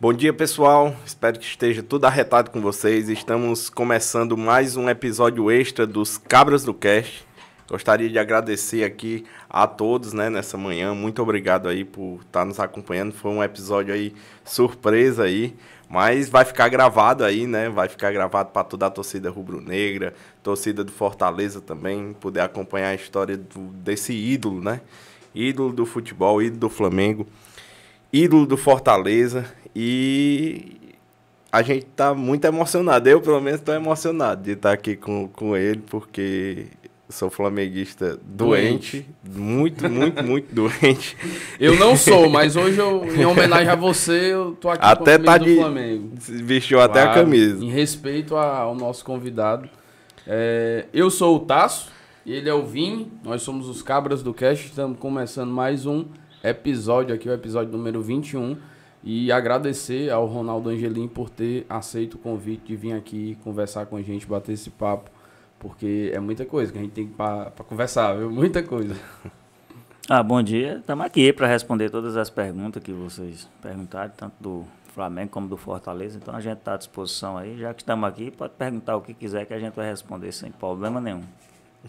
Bom dia, pessoal. Espero que esteja tudo arretado com vocês. Estamos começando mais um episódio extra dos Cabras do Cast. Gostaria de agradecer aqui a todos, né, nessa manhã. Muito obrigado aí por estar nos acompanhando. Foi um episódio aí surpresa aí, mas vai ficar gravado aí, né? Vai ficar gravado para toda a torcida rubro-negra, torcida do Fortaleza também, poder acompanhar a história do, desse ídolo, né? Ídolo do futebol, ídolo do Flamengo, ídolo do Fortaleza e a gente tá muito emocionado. Eu, pelo menos, estou emocionado de estar aqui com, com ele, porque sou flamenguista doente, doente. muito, muito, muito doente. Eu não sou, mas hoje, eu, em homenagem a você, eu tô aqui até com a tá de, do Flamengo. Vestiu claro, até a camisa. Em respeito ao nosso convidado. É, eu sou o Tasso, e ele é o Vini, nós somos os Cabras do Cast, estamos começando mais um episódio aqui, o episódio número 21. E agradecer ao Ronaldo Angelim por ter aceito o convite de vir aqui conversar com a gente, bater esse papo, porque é muita coisa que a gente tem para conversar, viu? Muita coisa. Ah, bom dia. Estamos aqui para responder todas as perguntas que vocês perguntaram, tanto do Flamengo como do Fortaleza. Então a gente está à disposição aí. Já que estamos aqui, pode perguntar o que quiser que a gente vai responder sem problema nenhum.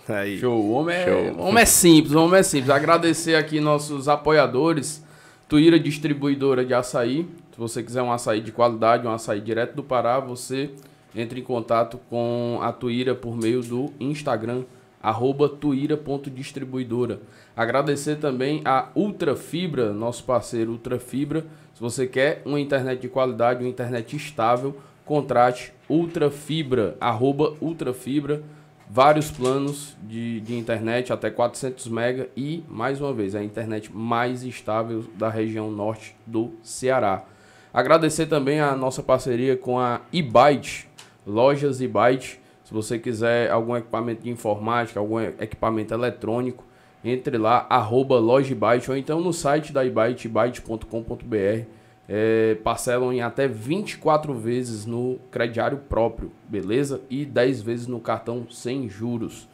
Aí. Show. O homem é, Show. homem é simples, o homem é simples. Agradecer aqui nossos apoiadores Tuíra Distribuidora de Açaí. Se você quiser um açaí de qualidade, um açaí direto do Pará, você entre em contato com a Tuíra por meio do Instagram, arroba tuíra.distribuidora. Agradecer também a Ultrafibra, nosso parceiro Ultrafibra. Se você quer uma internet de qualidade, uma internet estável, contrate Ultrafibra, arroba Ultrafibra vários planos de, de internet até 400 MB e, mais uma vez, a internet mais estável da região norte do Ceará. Agradecer também a nossa parceria com a eByte, lojas eByte. Se você quiser algum equipamento de informática, algum equipamento eletrônico, entre lá, arroba ou então no site da eByte, ebyte.com.br é, parcelam em até 24 vezes no crediário próprio, beleza? E 10 vezes no cartão sem juros.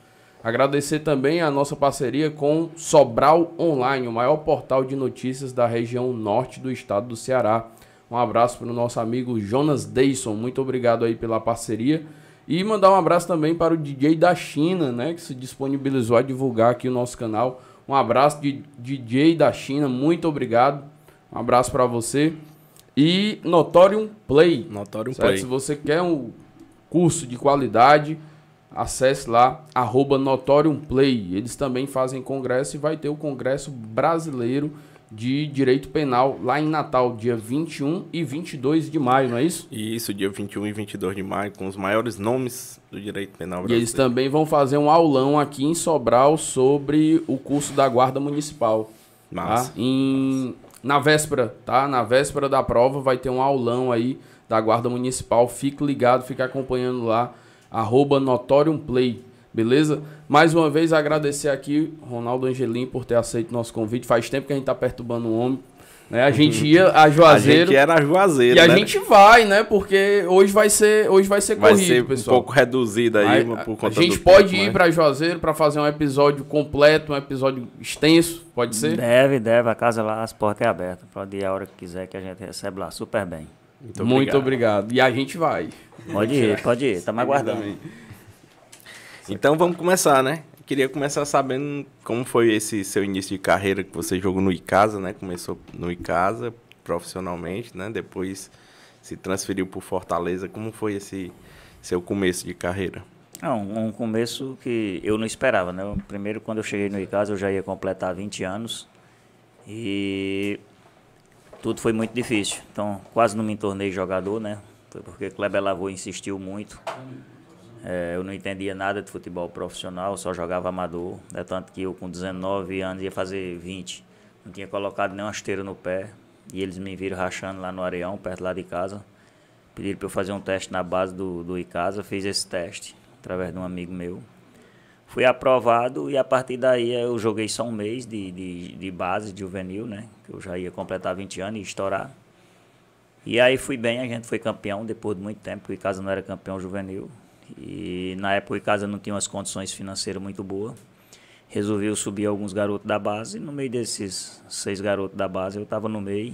Agradecer também a nossa parceria com Sobral Online, o maior portal de notícias da região norte do estado do Ceará. Um abraço para o nosso amigo Jonas Deison, muito obrigado aí pela parceria. E mandar um abraço também para o DJ da China, né, que se disponibilizou a divulgar aqui o nosso canal. Um abraço de DJ da China, muito obrigado um abraço para você. E Notorium Play. Notorium certo? Play. Se você quer um curso de qualidade, acesse lá, arroba Notorium Play. Eles também fazem congresso e vai ter o Congresso Brasileiro de Direito Penal lá em Natal, dia 21 e 22 de maio, não é isso? Isso, dia 21 e 22 de maio, com os maiores nomes do Direito Penal brasileiro. E eles também vão fazer um aulão aqui em Sobral sobre o curso da Guarda Municipal. Tá? Massa. Tá? Em na véspera, tá? Na véspera da prova vai ter um aulão aí da Guarda Municipal. Fique ligado, fique acompanhando lá, arroba Notorium Play, beleza? Mais uma vez agradecer aqui, Ronaldo Angelim, por ter aceito nosso convite. Faz tempo que a gente tá perturbando o homem né? A gente ia a Juazeiro. A gente era a Juazeiro. E a né? gente vai, né? Porque hoje vai ser, hoje vai ser vai corrido, ser pessoal. um pouco reduzida aí, aí por conta A gente pode tempo, ir né? para Juazeiro para fazer um episódio completo, um episódio extenso, pode ser? Deve, deve. A casa lá, as portas é abertas. Pode ir a hora que quiser que a gente recebe lá super bem. Muito obrigado. Muito obrigado. E a gente vai. Pode ir, pode ir. Estamos aguardando. Então vamos começar, né? Queria começar sabendo como foi esse seu início de carreira que você jogou no Icasa, né? Começou no Icasa profissionalmente, né? Depois se transferiu para Fortaleza. Como foi esse seu começo de carreira? Um começo que eu não esperava, né? Primeiro, quando eu cheguei no Icasa, eu já ia completar 20 anos e tudo foi muito difícil. Então, quase não me tornei jogador, né? Foi porque Kleber Lavô insistiu muito. É, eu não entendia nada de futebol profissional, só jogava amador. É tanto que eu, com 19 anos, ia fazer 20. Não tinha colocado nenhuma esteira no pé. E eles me viram rachando lá no Areão, perto lá de casa. Pediram para eu fazer um teste na base do, do Icasa. Fiz esse teste, através de um amigo meu. Fui aprovado e a partir daí eu joguei só um mês de, de, de base, de juvenil, né? Que eu já ia completar 20 anos e estourar. E aí fui bem, a gente foi campeão depois de muito tempo, porque o Icasa não era campeão juvenil. E na época o casa não tinha umas condições financeiras muito boas. Resolveu subir alguns garotos da base. No meio desses seis garotos da base eu estava no meio.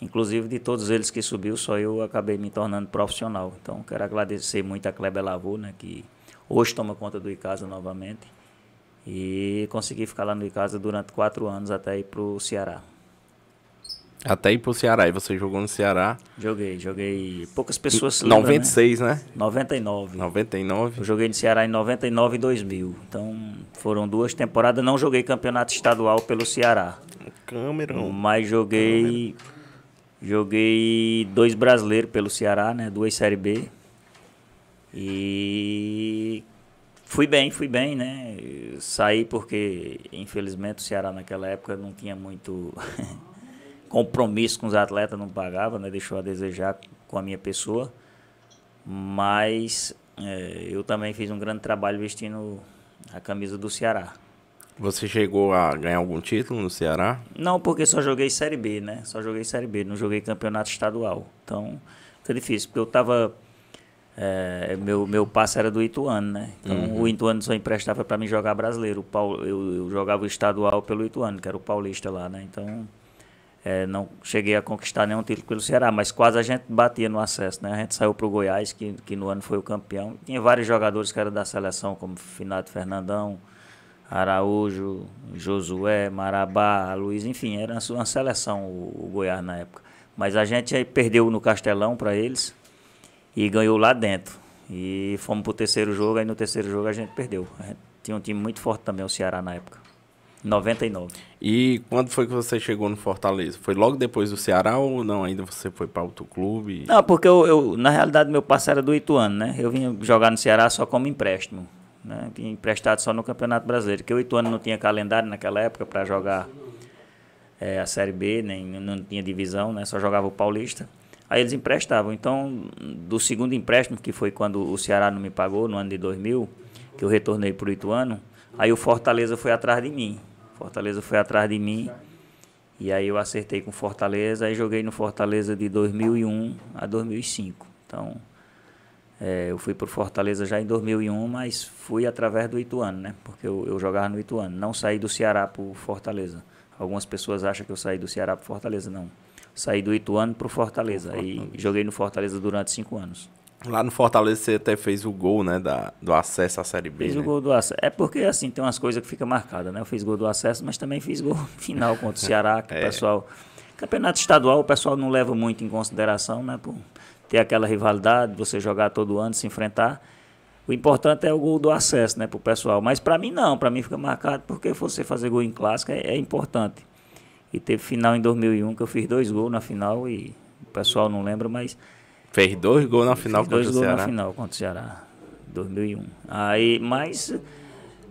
Inclusive de todos eles que subiu, só eu acabei me tornando profissional. Então quero agradecer muito a Kleber Lavô, né, que hoje toma conta do Icasa novamente. E consegui ficar lá no Icasa durante quatro anos até ir para o Ceará. Até ir pro Ceará. E você jogou no Ceará? Joguei, joguei. Poucas pessoas se lembram, 96, né? né? 99. 99. Eu joguei no Ceará em 99 e 2000. Então, foram duas temporadas. Não joguei campeonato estadual pelo Ceará. Câmera. Mas joguei. Joguei dois brasileiros pelo Ceará, né? Duas Série B. E fui bem, fui bem, né? Saí porque, infelizmente, o Ceará naquela época não tinha muito compromisso com os atletas, não pagava, né? Deixou a desejar com a minha pessoa. Mas é, eu também fiz um grande trabalho vestindo a camisa do Ceará. Você chegou a ganhar algum título no Ceará? Não, porque só joguei Série B, né? Só joguei Série B, não joguei campeonato estadual. Então, foi difícil, porque eu tava. É, meu, meu passe era do Ituano, né? Então uhum. o Ituano só emprestava para mim jogar brasileiro. O Paulo, eu, eu jogava o estadual pelo Ituano, que era o paulista lá, né? Então é, não cheguei a conquistar nenhum título pelo Ceará, mas quase a gente batia no acesso, né? A gente saiu para o Goiás, que, que no ano foi o campeão. Tinha vários jogadores que eram da seleção, como Finado Fernandão, Araújo, Josué, Marabá, Luiz, enfim, era uma seleção o, o Goiás na época. Mas a gente perdeu no Castelão para eles e ganhou lá dentro. E fomos para o terceiro jogo, aí no terceiro jogo a gente perdeu. A gente tinha um time muito forte também, o Ceará na época. 99. E quando foi que você chegou no Fortaleza? Foi logo depois do Ceará ou não? Ainda você foi para outro clube? Não, porque eu, eu, na realidade meu parceiro era do Ituano, né? Eu vinha jogar no Ceará só como empréstimo. Né? Vinha emprestado só no Campeonato Brasileiro. Porque o Ituano não tinha calendário naquela época para jogar é, a Série B, nem não tinha divisão, né? Só jogava o Paulista. Aí eles emprestavam. Então, do segundo empréstimo, que foi quando o Ceará não me pagou, no ano de 2000, que eu retornei para o Ituano, aí o Fortaleza foi atrás de mim. Fortaleza foi atrás de mim. E aí eu acertei com Fortaleza e joguei no Fortaleza de 2001 a 2005. Então, é, eu fui para Fortaleza já em 2001, mas fui através do Ituano, né? Porque eu, eu jogava no Ituano. Não saí do Ceará para Fortaleza. Algumas pessoas acham que eu saí do Ceará para Fortaleza. Não. Saí do Ituano para Fortaleza. E joguei no Fortaleza durante cinco anos. Lá no Fortaleza você até fez o gol, né, da, do acesso à Série B. Fiz né? o gol do acesso. É porque, assim, tem umas coisas que ficam marcadas, né? Eu fiz gol do acesso, mas também fiz gol final contra o Ceará, que é. o pessoal... Campeonato estadual o pessoal não leva muito em consideração, né? Por ter aquela rivalidade, você jogar todo ano, se enfrentar. O importante é o gol do acesso, né, pro pessoal. Mas para mim não, para mim fica marcado porque você fazer gol em clássico é, é importante. E teve final em 2001 que eu fiz dois gols na final e o pessoal não lembra, mas Fez dois gols na final contra o Ceará. Dois gols na final contra o Ceará, 2001. Aí, mas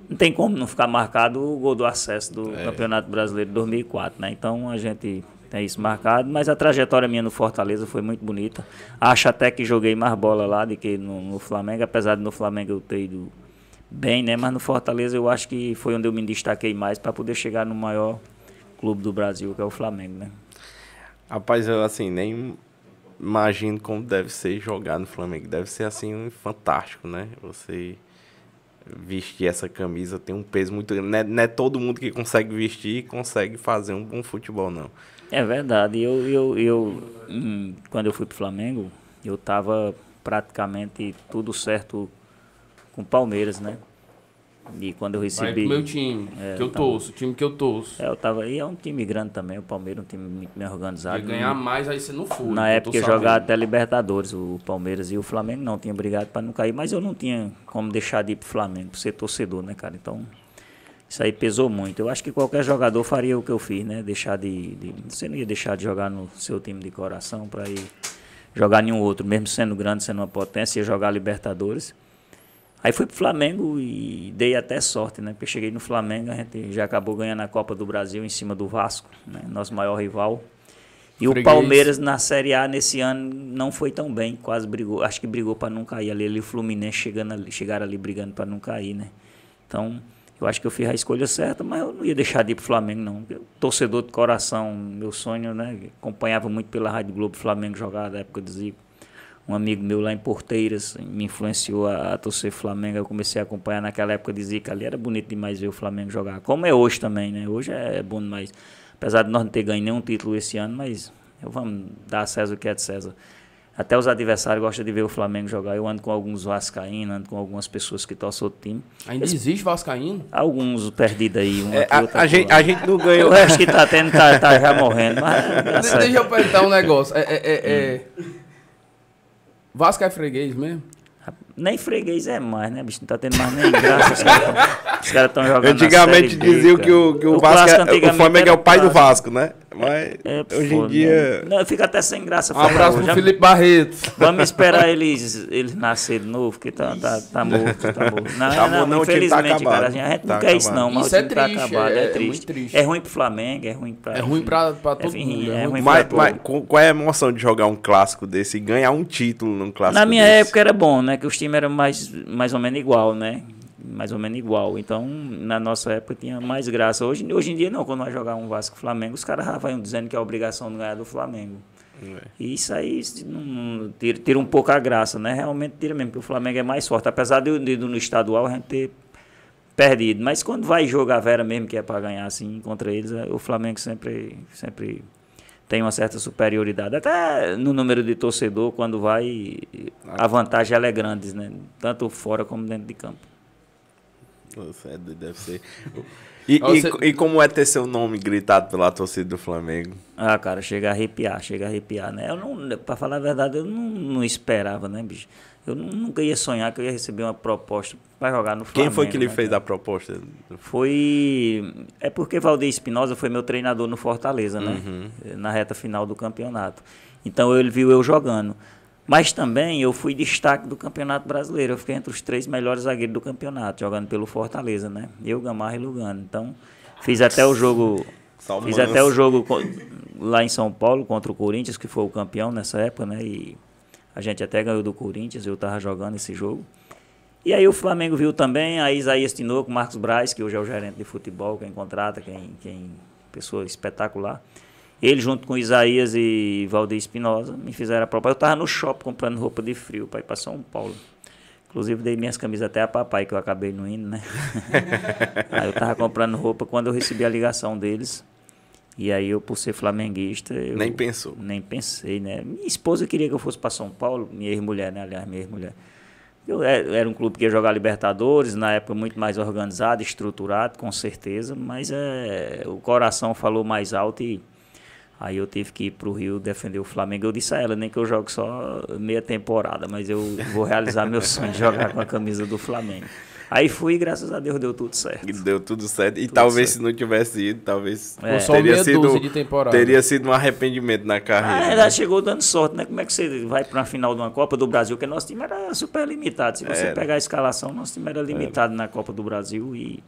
não tem como não ficar marcado o gol do acesso do é. Campeonato Brasileiro de 2004, né? Então a gente tem isso marcado, mas a trajetória minha no Fortaleza foi muito bonita. Acho até que joguei mais bola lá do que no, no Flamengo, apesar de no Flamengo eu ter ido bem, né? Mas no Fortaleza eu acho que foi onde eu me destaquei mais para poder chegar no maior clube do Brasil, que é o Flamengo, né? Rapaz, eu assim, nem imagino como deve ser jogar no Flamengo. Deve ser assim fantástico, né? Você vestir essa camisa tem um peso muito grande. Não é, não é todo mundo que consegue vestir e consegue fazer um bom futebol, não. É verdade. Eu, eu, eu hum, quando eu fui para o Flamengo, eu estava praticamente tudo certo com o Palmeiras, né? E quando eu recebi. Vai pro meu time, é, que eu tava, torço, o time que eu torço. É, eu tava aí, é um time grande também, o Palmeiras um time muito bem organizado. Ia ganhar mais, aí você não foi. Na época eu jogava até Libertadores, o Palmeiras e o Flamengo não tinha brigado para não cair, mas eu não tinha como deixar de ir pro Flamengo, por ser torcedor, né, cara? Então, isso aí pesou muito. Eu acho que qualquer jogador faria o que eu fiz, né? Deixar de. de você não ia deixar de jogar no seu time de coração para ir jogar nenhum outro, mesmo sendo grande, sendo uma potência, ia jogar Libertadores. Aí fui pro Flamengo e dei até sorte, né? Porque cheguei no Flamengo, a gente já acabou ganhando a Copa do Brasil em cima do Vasco, né? nosso maior rival. E Freguês. o Palmeiras na Série A nesse ano não foi tão bem, quase brigou, acho que brigou para não cair ali, ali o Fluminense chegando ali, chegaram ali brigando para não cair, né? Então, eu acho que eu fiz a escolha certa, mas eu não ia deixar de ir pro Flamengo não. Eu, torcedor de coração, meu sonho, né? Acompanhava muito pela Rádio Globo Flamengo jogar da época do Zico um amigo meu lá em Porteiras me influenciou a, a torcer Flamengo. Eu comecei a acompanhar naquela época de Zica ali. Era bonito demais ver o Flamengo jogar. Como é hoje também, né? Hoje é bom demais. Apesar de nós não ter ganho nenhum título esse ano, mas Vamos dar a César o que é de César. Até os adversários gostam de ver o Flamengo jogar. Eu ando com alguns vascaínos, ando com algumas pessoas que torcem outro time. Ainda Esse... existe vascaíno? Alguns perdidos aí. Um é, a, a, gente, a, gente, não ganhou. O resto que tá tendo tá, tá já morrendo. Mas, Deixa eu perguntar um negócio. É, é, é, é... Vasco é freguês mesmo? Nem freguês é mais, né, bicho? Não tá tendo mais nem graça. Os caras estão jogando Antigamente diziam que o, que o, o Vasco, é, o Flamengo é o pai do Vasco, né? Mas é, hoje em dia... Não, fica até sem graça. Um abraço pro Felipe Barreto. Vamos esperar eles, eles nascerem de novo, porque tá, tá, tá morto, tá morto. Não, tá não, não, tá infelizmente, tá cara, a gente tá não quer isso não, mas isso o time é triste, tá acabado, é, é, triste. é triste. É ruim pro Flamengo, é ruim pra... É ruim pra, pra todo é, mundo. É, ruim mas, mas qual é a emoção de jogar um clássico desse e ganhar um título num clássico Na minha desse? época era bom, né, que os times eram mais, mais ou menos igual, né? Mais ou menos igual. Então, na nossa época tinha mais graça. Hoje, hoje em dia não, quando vai jogar um Vasco Flamengo, os caras já vão dizendo que é obrigação de ganhar do Flamengo. É. E isso aí não, tira, tira, um pouco a graça, né? Realmente tira mesmo, porque o Flamengo é mais forte. Apesar de, de, no estadual a gente ter perdido. Mas quando vai jogar Vera mesmo, que é para ganhar assim contra eles, é, o Flamengo sempre, sempre tem uma certa superioridade. Até no número de torcedor, quando vai, a vantagem é grande, né? Tanto fora como dentro de campo. Nossa, deve ser. E, Você... e, e, como é ter seu nome gritado pela torcida do Flamengo? Ah, cara, chega a arrepiar, chega a arrepiar, né? Eu não, pra falar a verdade, eu não, não esperava, né, bicho? Eu nunca ia sonhar que eu ia receber uma proposta para jogar no Flamengo. Quem foi que lhe né, fez cara? a proposta? Foi. É porque Valdir Espinosa foi meu treinador no Fortaleza, né? Uhum. Na reta final do campeonato. Então ele viu eu jogando. Mas também eu fui destaque do Campeonato Brasileiro. Eu fiquei entre os três melhores zagueiros do campeonato, jogando pelo Fortaleza, né? Eu, Gamarra e Lugano. Então, fiz até o jogo. fiz até o jogo lá em São Paulo contra o Corinthians, que foi o campeão nessa época, né? E a gente até ganhou do Corinthians, eu estava jogando esse jogo. E aí o Flamengo viu também a Isaías Tinoco, Marcos Braz, que hoje é o gerente de futebol, quem contrata, quem, quem pessoa espetacular. Ele, junto com Isaías e Valdir Espinosa, me fizeram a proposta. Eu estava no shopping comprando roupa de frio para ir para São Paulo. Inclusive, dei minhas camisas até a papai, que eu acabei não indo, né? aí eu estava comprando roupa quando eu recebi a ligação deles. E aí eu, por ser flamenguista... Nem pensou? Nem pensei, né? Minha esposa queria que eu fosse para São Paulo, minha ex-mulher, né? Aliás, minha ex-mulher. Eu é, era um clube que ia jogar Libertadores, na época muito mais organizado, estruturado, com certeza, mas é, o coração falou mais alto e Aí eu tive que ir para o Rio defender o Flamengo. Eu disse a ela, nem que eu jogue só meia temporada, mas eu vou realizar meu sonho de jogar com a camisa do Flamengo. Aí fui e graças a Deus deu tudo certo. Deu tudo certo. E tudo talvez certo. se não tivesse ido, talvez é. teria, sido, teria sido um arrependimento na carreira. Ah, ela né? chegou dando sorte, né? Como é que você vai para a final de uma Copa do Brasil? Porque nosso time era super limitado. Se você era. pegar a escalação, nosso time era limitado era. na Copa do Brasil e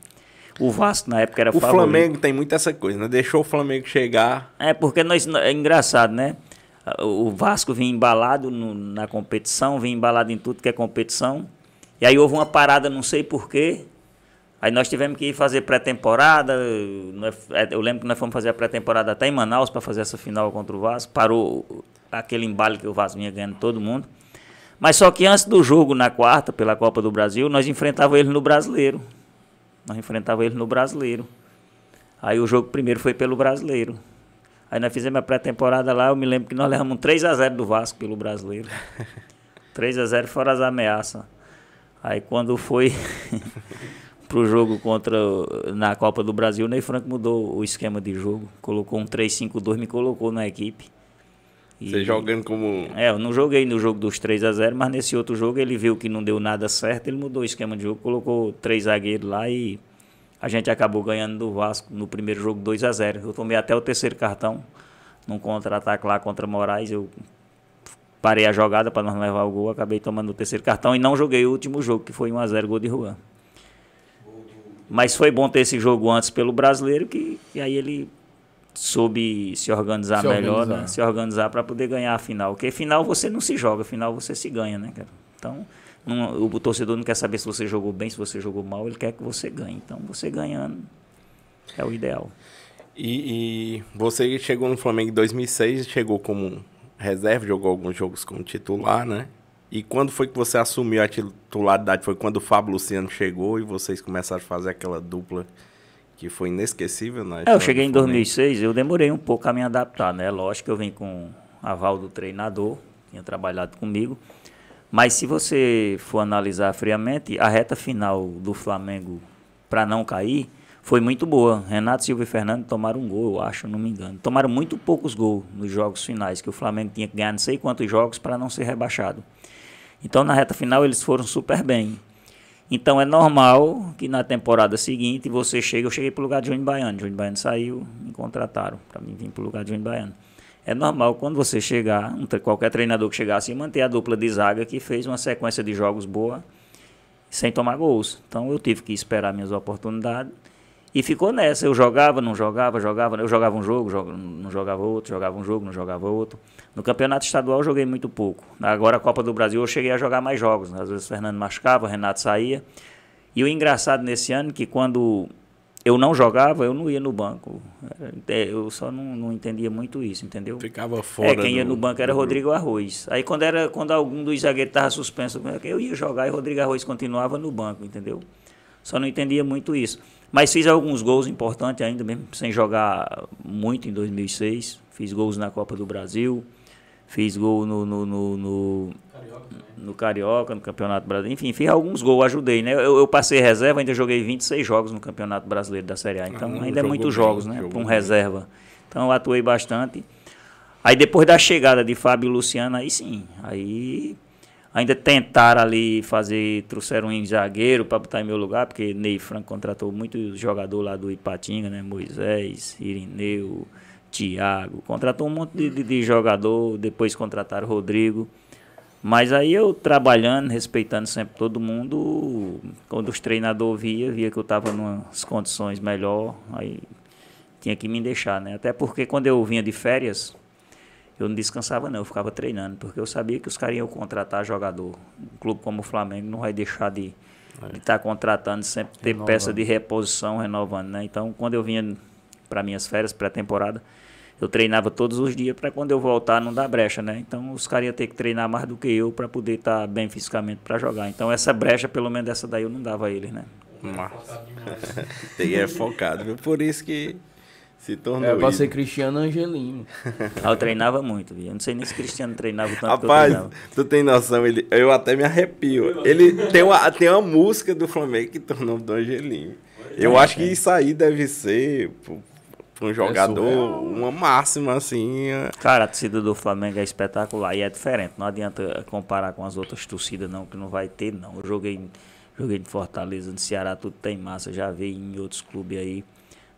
o Vasco na época era o favorito. O Flamengo tem muito essa coisa, né? Deixou o Flamengo chegar. É, porque nós, é engraçado, né? O Vasco vinha embalado no, na competição, vinha embalado em tudo que é competição. E aí houve uma parada, não sei porquê. Aí nós tivemos que ir fazer pré-temporada. É, eu lembro que nós fomos fazer a pré-temporada até em Manaus para fazer essa final contra o Vasco. Parou aquele embalo que o Vasco vinha ganhando todo mundo. Mas só que antes do jogo na quarta, pela Copa do Brasil, nós enfrentávamos ele no Brasileiro. Nós enfrentávamos ele no Brasileiro. Aí o jogo primeiro foi pelo Brasileiro. Aí nós fizemos a pré-temporada lá, eu me lembro que nós levamos um 3x0 do Vasco pelo Brasileiro. 3x0 fora as ameaças. Aí quando foi pro jogo contra na Copa do Brasil, o Ney Franco mudou o esquema de jogo. Colocou um 3-5-2, me colocou na equipe. E, Você jogando como. É, eu não joguei no jogo dos 3 a 0 mas nesse outro jogo ele viu que não deu nada certo, ele mudou o esquema de jogo, colocou três zagueiros lá e a gente acabou ganhando do Vasco no primeiro jogo 2 a 0 Eu tomei até o terceiro cartão num contra-ataque lá contra Moraes. Eu parei a jogada para não levar o gol, acabei tomando o terceiro cartão e não joguei o último jogo, que foi 1 a 0 gol de Juan. Mas foi bom ter esse jogo antes pelo brasileiro, que, que aí ele soube se organizar se melhor, organizar. Né? se organizar para poder ganhar a final. Porque final você não se joga, final você se ganha, né, cara? Então, não, o torcedor não quer saber se você jogou bem, se você jogou mal, ele quer que você ganhe. Então, você ganhando é o ideal. E, e você chegou no Flamengo em 2006, chegou como reserva, jogou alguns jogos como titular, né? E quando foi que você assumiu a titularidade? Foi quando o Fábio Luciano chegou e vocês começaram a fazer aquela dupla que foi inesquecível na é, Eu cheguei em 2006, eu demorei um pouco a me adaptar, né? Lógico que eu vim com aval do treinador, tinha trabalhado comigo. Mas se você for analisar friamente, a reta final do Flamengo para não cair foi muito boa. Renato Silva e Fernando tomaram um gol, eu acho, não me engano. Tomaram muito poucos gols nos jogos finais, que o Flamengo tinha que ganhar não sei quantos jogos para não ser rebaixado. Então na reta final eles foram super bem. Então é normal que na temporada seguinte você chega, eu cheguei para o lugar de Júnior Baiano, Júnior Baiano saiu, me contrataram para mim vir para o lugar de Júnior Baiano. É normal quando você chegar, qualquer treinador que chegasse, manter a dupla de zaga que fez uma sequência de jogos boa sem tomar gols. Então eu tive que esperar minhas oportunidades e ficou nessa. Eu jogava, não jogava, jogava. Eu jogava um jogo, não jogava outro, jogava um jogo, não jogava outro. No campeonato estadual eu joguei muito pouco. Agora a Copa do Brasil eu cheguei a jogar mais jogos. Às vezes o Fernando machucava, o Renato saía. E o engraçado nesse ano é que quando eu não jogava, eu não ia no banco. É, eu só não, não entendia muito isso, entendeu? Ficava fora. É, quem ia no banco era Rodrigo Arroz. Aí quando, era, quando algum dos zagueiros estava suspenso, eu ia jogar e Rodrigo Arroz continuava no banco, entendeu? Só não entendia muito isso. Mas fiz alguns gols importantes ainda, mesmo sem jogar muito em 2006. Fiz gols na Copa do Brasil, fiz gol no, no, no, no, Carioca, no, Carioca, no Campeonato Brasileiro. Enfim, fiz alguns gols, ajudei, né? Eu, eu, passei reserva, ainda joguei 26 jogos no Campeonato Brasileiro da Série A. Então, ah, ainda é muitos jogos, né? Para um reserva. Então, eu atuei bastante. Aí, depois da chegada de Fábio e Luciano, aí sim. Aí Ainda tentaram ali fazer, trouxeram um zagueiro para botar em meu lugar, porque Ney Franco contratou muito jogador lá do Ipatinga, né? Moisés, Irineu, Thiago. Contratou um monte de, de, de jogador, depois contrataram Rodrigo. Mas aí eu trabalhando, respeitando sempre todo mundo, quando os treinadores via, via que eu estava em umas condições melhor, aí tinha que me deixar, né? Até porque quando eu vinha de férias, eu não descansava não, eu ficava treinando, porque eu sabia que os caras iam contratar jogador. Um clube como o Flamengo não vai deixar de estar de tá contratando, sempre ter renovando. peça de reposição renovando, né? Então, quando eu vinha para minhas férias, pré-temporada, eu treinava todos os dias para quando eu voltar não dar brecha, né? Então, os caras iam ter que treinar mais do que eu para poder estar tá bem fisicamente para jogar. Então, essa brecha, pelo menos essa daí, eu não dava a eles, né? Massa. é focado, viu? Por isso que se tornou. É pra ser Cristiano Angelino. eu treinava muito, viu? Eu não sei nem se Cristiano treinava tanto Rapaz, tu tem noção, ele, eu até me arrepio. Ele tem uma, tem uma música do Flamengo que tem nome do Angelino. Eu é, acho que isso aí deve ser para um jogador é uma máxima assim. É. Cara, a torcida do Flamengo é espetacular e é diferente. Não adianta comparar com as outras torcidas, não, que não vai ter, não. Eu joguei, joguei em Fortaleza, no Ceará, tudo tem massa. Já vi em outros clubes aí.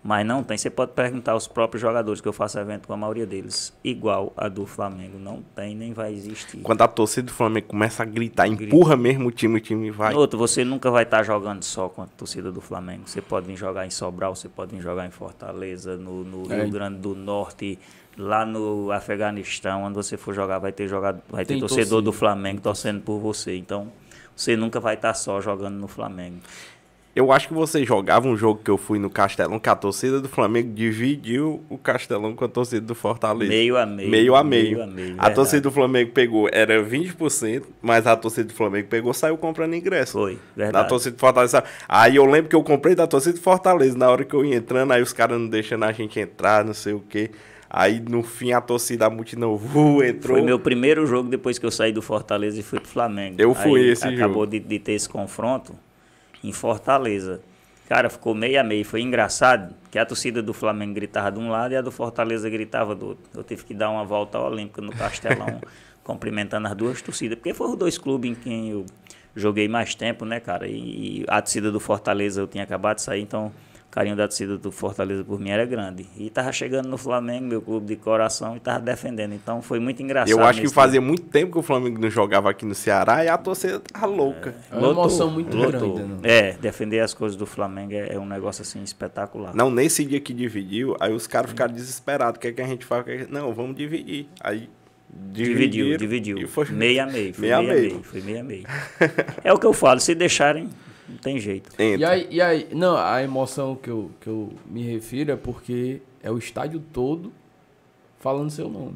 Mas não tem. Você pode perguntar aos próprios jogadores, que eu faço evento com a maioria deles, igual a do Flamengo. Não tem, nem vai existir. Quando a torcida do Flamengo começa a gritar, empurra mesmo o time, o time vai. Outro, você nunca vai estar jogando só com a torcida do Flamengo. Você pode vir jogar em Sobral, você pode vir jogar em Fortaleza, no, no é. Rio Grande do Norte, lá no Afeganistão, onde você for jogar, vai ter, jogado, vai ter torcedor torcida. do Flamengo torcendo por você. Então, você nunca vai estar só jogando no Flamengo. Eu acho que você jogava um jogo que eu fui no Castelão, que a torcida do Flamengo dividiu o Castelão com a torcida do Fortaleza. Meio a meio. Meio a meio. meio, a, meio a torcida do Flamengo pegou, era 20%, mas a torcida do Flamengo pegou, saiu comprando ingresso. Foi, verdade. Da torcida do Fortaleza. Aí eu lembro que eu comprei da torcida do Fortaleza. Na hora que eu ia entrando, aí os caras não deixando a gente entrar, não sei o quê. Aí no fim a torcida a multidão entrou. Foi meu primeiro jogo depois que eu saí do Fortaleza e fui pro Flamengo. Eu fui aí, esse acabou jogo. Acabou de, de ter esse confronto em Fortaleza. Cara, ficou meio a meio. Foi engraçado que a torcida do Flamengo gritava de um lado e a do Fortaleza gritava do outro. Eu tive que dar uma volta olímpica no Castelão, cumprimentando as duas torcidas, porque foram os dois clubes em quem eu joguei mais tempo, né, cara? E, e a torcida do Fortaleza eu tinha acabado de sair, então carinho da torcida do Fortaleza por mim era grande. E tava chegando no Flamengo, meu clube de coração, e tava defendendo. Então foi muito engraçado. Eu acho que fazia tempo. muito tempo que o Flamengo não jogava aqui no Ceará e a torcida tava louca. É, é uma emoção muito lotou. grande. Né? É, defender as coisas do Flamengo é, é, um negócio assim espetacular. Não, nesse dia que dividiu, aí os caras ficaram desesperados. O que, é que a gente faz? Não, vamos dividir. Aí Dividiu, dividiu. Foi... Meio a meio. Foi meio, meio a meio. meio. Foi meio a meio. é o que eu falo, se deixarem, não tem jeito. E aí, e aí, não, a emoção que eu, que eu me refiro é porque é o estádio todo falando seu nome.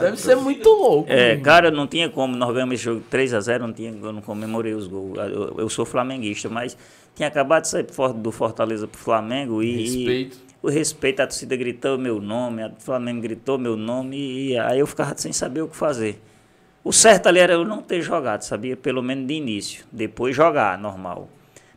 Deve ser muito louco. É, cara, não tinha como. Nós ganhamos esse jogo 3x0, não tinha, eu não comemorei os gols. Eu, eu, sou flamenguista, mas tinha acabado de sair do Fortaleza pro Flamengo e. Respeito. E, o respeito, a torcida gritou meu nome, a Flamengo gritou meu nome e aí eu ficava sem saber o que fazer. O certo ali era eu não ter jogado, sabia? Pelo menos de início. Depois jogar, normal.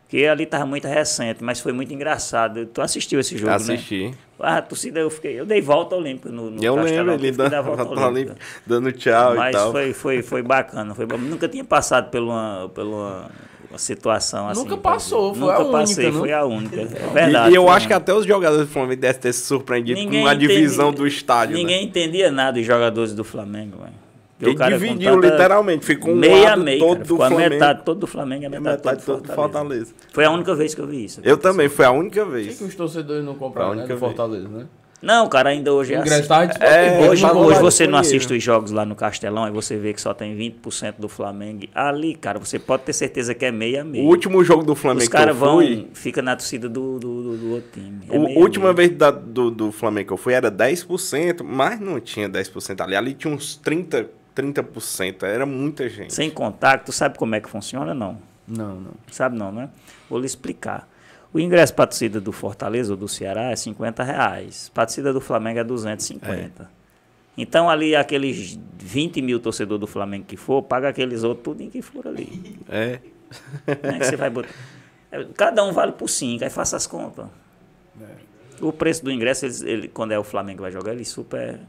Porque ali estava muito recente, mas foi muito engraçado. Tu assistiu esse jogo, Assisti. né? Assisti. Ah, a torcida eu fiquei. Eu dei volta olímpica no, no Eu lembro ele dando, volta olímpica. dando tchau mas e tal. Mas foi, foi, foi bacana. Foi, nunca tinha passado por uma, por uma, uma situação assim. Nunca passou, foi nunca a única. passei, não? foi a única. É verdade. E, e eu acho que até os jogadores do Flamengo devem ter se surpreendido Ninguém com a divisão entendi- do estádio. Ninguém né? entendia nada dos jogadores do Flamengo, velho. Porque o cara dividiu literalmente, ficou um meia a lado meia, todo cara. do Ficou a Flamengo. metade todo do Flamengo e a metade, metade todo todo do Fortaleza. Fortaleza. Foi a única vez que eu vi isso. Eu também, foi a única Por que, vez. que os torcedores não compraram, A né? Do vez. Fortaleza, né? Não, cara, ainda hoje é assim. tava É. Hoje, hoje lá você não assiste os jogos lá no Castelão e você vê que só tem 20% do Flamengo. Ali, cara, você pode ter certeza que é meia a O último jogo do Os Flamengo que eu caras vão, fui... fica na torcida do, do, do, do outro time. É A a última vez da- do, do Flamengo que eu fui era 10%, mas não tinha 10% ali. Ali tinha uns 30%, 30%. Era muita gente. Sem contato, sabe como é que funciona? Não. Não, não. Sabe não, né? Vou lhe explicar. O ingresso para a torcida do Fortaleza ou do Ceará é 50 reais. Para a torcida do Flamengo é 250. Então ali aqueles 20 mil torcedores do Flamengo que for, paga aqueles outros tudo em que for ali. É. Que você vai botar. É, Cada um vale por 5, aí faça as contas. O preço do ingresso, eles, ele, quando é o Flamengo que vai jogar, ele super.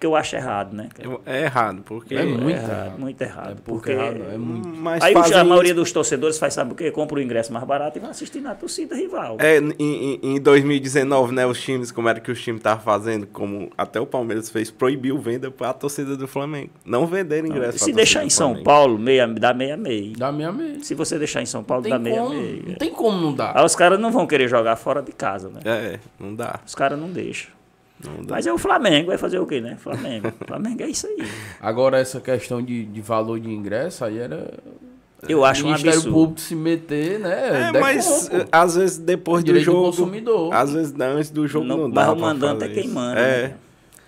Que eu acho errado, né? É errado, porque... É muito errado, errado. muito errado. É porque porque errado, é muito. Mas Aí a maioria isso- dos torcedores faz sabe o quê? Compra o ingresso mais barato e vai assistir na torcida rival. É, em, em- em 2019, né, os times, como era que os times estavam fazendo, como até o Palmeiras fez, proibiu venda para a torcida do Flamengo. Não vender ingresso. Se pra deixar em São. Paulo, meia, dá meia meia. Dá meia meia. Se você deixar em São Paulo, dá meia como, não meia. tem como não dar. Aí os caras não vão querer jogar fora de casa, né? É, não dá. Os caras não deixam. Mas é o Flamengo, vai fazer o quê, né? Flamengo. Flamengo é isso aí. Agora, essa questão de, de valor de ingresso, aí era. Eu acho o um Ministério absurdo. Público se meter, né? É, mas eh, às vezes depois do Direito do jogo. consumidor. Às vezes não, antes do jogo Não- não, mas dá. o mandante fazer é quem manda, É, né?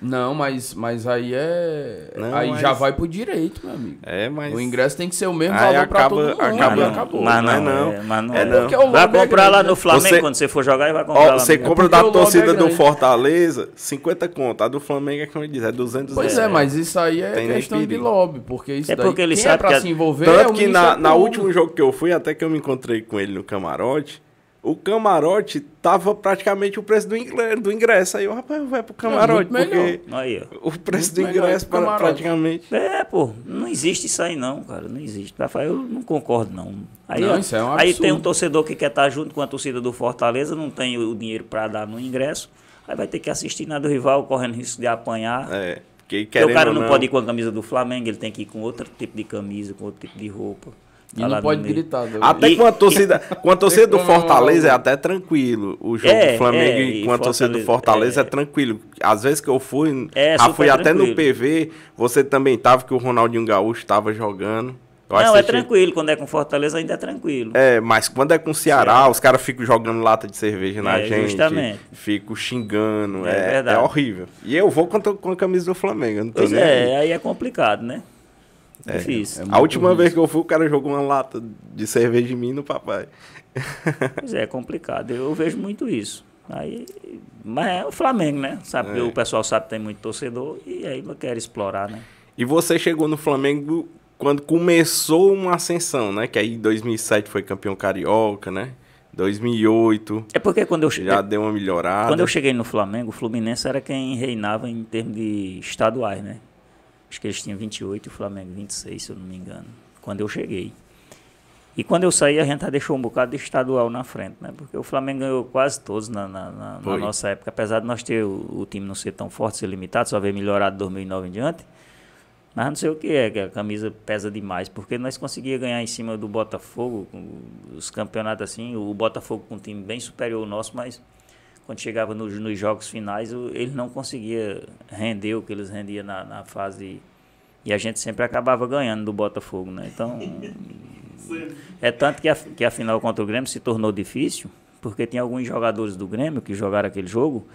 Não, mas, mas aí é. Não, aí mas- já vai pro direito, meu amigo. é, mas. O ingresso tem que ser o mesmo Aí valor pra acaba- todo mundo. acaba- acabou. Mas Não é não, não. é, mas não É é. não. O Vai é comprar lá grande, no? Flamengo, Você- quando você for jogar, e vai comprar Ó, lá você compra da torcida é do. Fortaleza, 50 conto. A do Flamengo é como ele diz, é 200 Pois é, mas isso aí é Tem questão de lobby, porque isso É daí, porque ele quem sabe é pra que se envolver é Tanto que na, na último jogo que eu fui, até que eu me encontrei com ele no camarote, o camarote tava praticamente o preço do ingresso. Do ingresso. Aí eu, rapaz, vai pro camarote, melhor. porque Aí, o preço Muito do ingresso o pra- praticamente. É, pô, não existe isso aí não, cara, não existe. Rafael, eu não concordo não. Aí, Não, ó, isso é um aí tem um torcedor que quer estar junto com a torcida do Fortaleza, não tem o dinheiro para dar no ingresso, aí vai ter que assistir na do rival, correndo risco de apanhar. É, porque Porque o cara não, não pode ir com a camisa do Flamengo, ele tem que ir com outro tipo de camisa, com outro tipo de roupa. E não no pode gritar. né? Até E- com a torcida, com a torcida do Fortaleza é até tranquilo. O jogo É, do Flamengo é, e com a torcida do Fortaleza Fortaleza, é, tranquilo. Às vezes que eu fui, É, já fui até no tranquilo. PV, você também tava que o Ronaldinho Gaúcho tava jogando. Eu Não, é tranquilo, quando é com Fortaleza ainda é tranquilo. É, mas quando é com o Ceará, Ceará. os caras ficam jogando lata de cerveja na É, gente. justamente. Ficam xingando. É É, é, verdade. horrível. E eu vou com, a- camisa do Flamengo. Não tô Pois nem aí. é, aí é complicado, né? Difícil. é A última vez que eu fui, o cara jogou uma lata de cerveja em mim no papai. Pois é, é complicado. Eu vejo muito isso. Aí, mas é o Flamengo, né? Sabe, É. O pessoal sabe que tem muito torcedor e aí quer explorar, né? E você chegou no Flamengo quando começou uma ascensão, né? Que aí em 2007 foi campeão carioca, né? 2008 É porque quando eu, já deu uma melhorada. quando eu cheguei no Flamengo, o Fluminense era quem reinava em termos de estaduais, né? Acho que eles tinham 28 e o Flamengo 26, se eu não me engano. Quando eu cheguei. E quando eu saí, a gente já deixou um bocado de estadual na frente, né? Porque o Flamengo ganhou quase todos na, na- na- na nossa época. Apesar de nós ter o, o time não ser tão forte, ser limitado, só haver melhorado de 2009 em diante. Mas não sei o que é, que a camisa pesa demais. Porque nós conseguíamos ganhar em cima do Botafogo, com os campeonatos assim. O Botafogo com um time bem superior ao nosso, mas quando chegava nos, nos jogos finais, ele não conseguia render o que eles rendiam na, na fase. E a gente sempre acabava ganhando do Botafogo, né? Então. É tanto que a, que a final contra o Grêmio se tornou difícil, porque tinha alguns jogadores do Grêmio que jogaram aquele jogo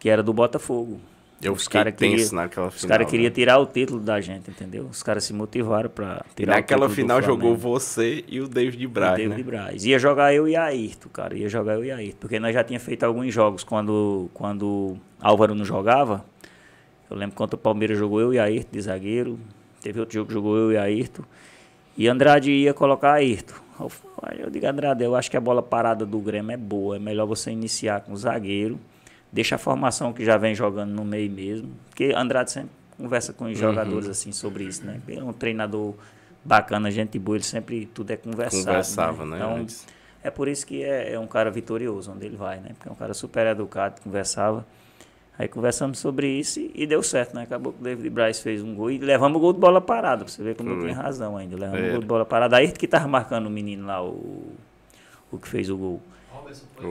que era do Botafogo. Eu os cara queria, naquela final. Os caras queriam né? tirar o título da gente, entendeu? Os caras se motivaram para tirar naquela final jogou você e o David Braz, o David né? Braz. Ia jogar eu e Ayrton, cara. Ia jogar eu e Ayrton. Porque nós já tinha feito alguns jogos quando, quando Álvaro não jogava. Eu lembro quando o Palmeiras jogou eu e Ayrton de zagueiro. Teve outro jogo que jogou eu e Ayrton. E Andrade ia colocar Ayrton. Eu digo, Andrade, eu acho que a bola parada do Grêmio é boa. É melhor você iniciar com o zagueiro deixa a formação que já vem jogando no meio mesmo. Porque Andrade sempre conversa com os uhum. jogadores assim sobre isso, né? Ele é um treinador bacana, gente boa, ele sempre tudo é conversado. Conversava, né? né? Então, é por isso que é, é, um cara vitorioso onde ele vai, né? Porque é um cara super educado, conversava. Aí conversamos sobre isso e, e deu certo, né? Acabou que o David Braz fez um gol e levamos o gol de bola parada, pra você ver como eu tinha razão ainda. Levamos o é. gol de bola parada. Aí que tava marcando o menino lá, o, o que fez o gol.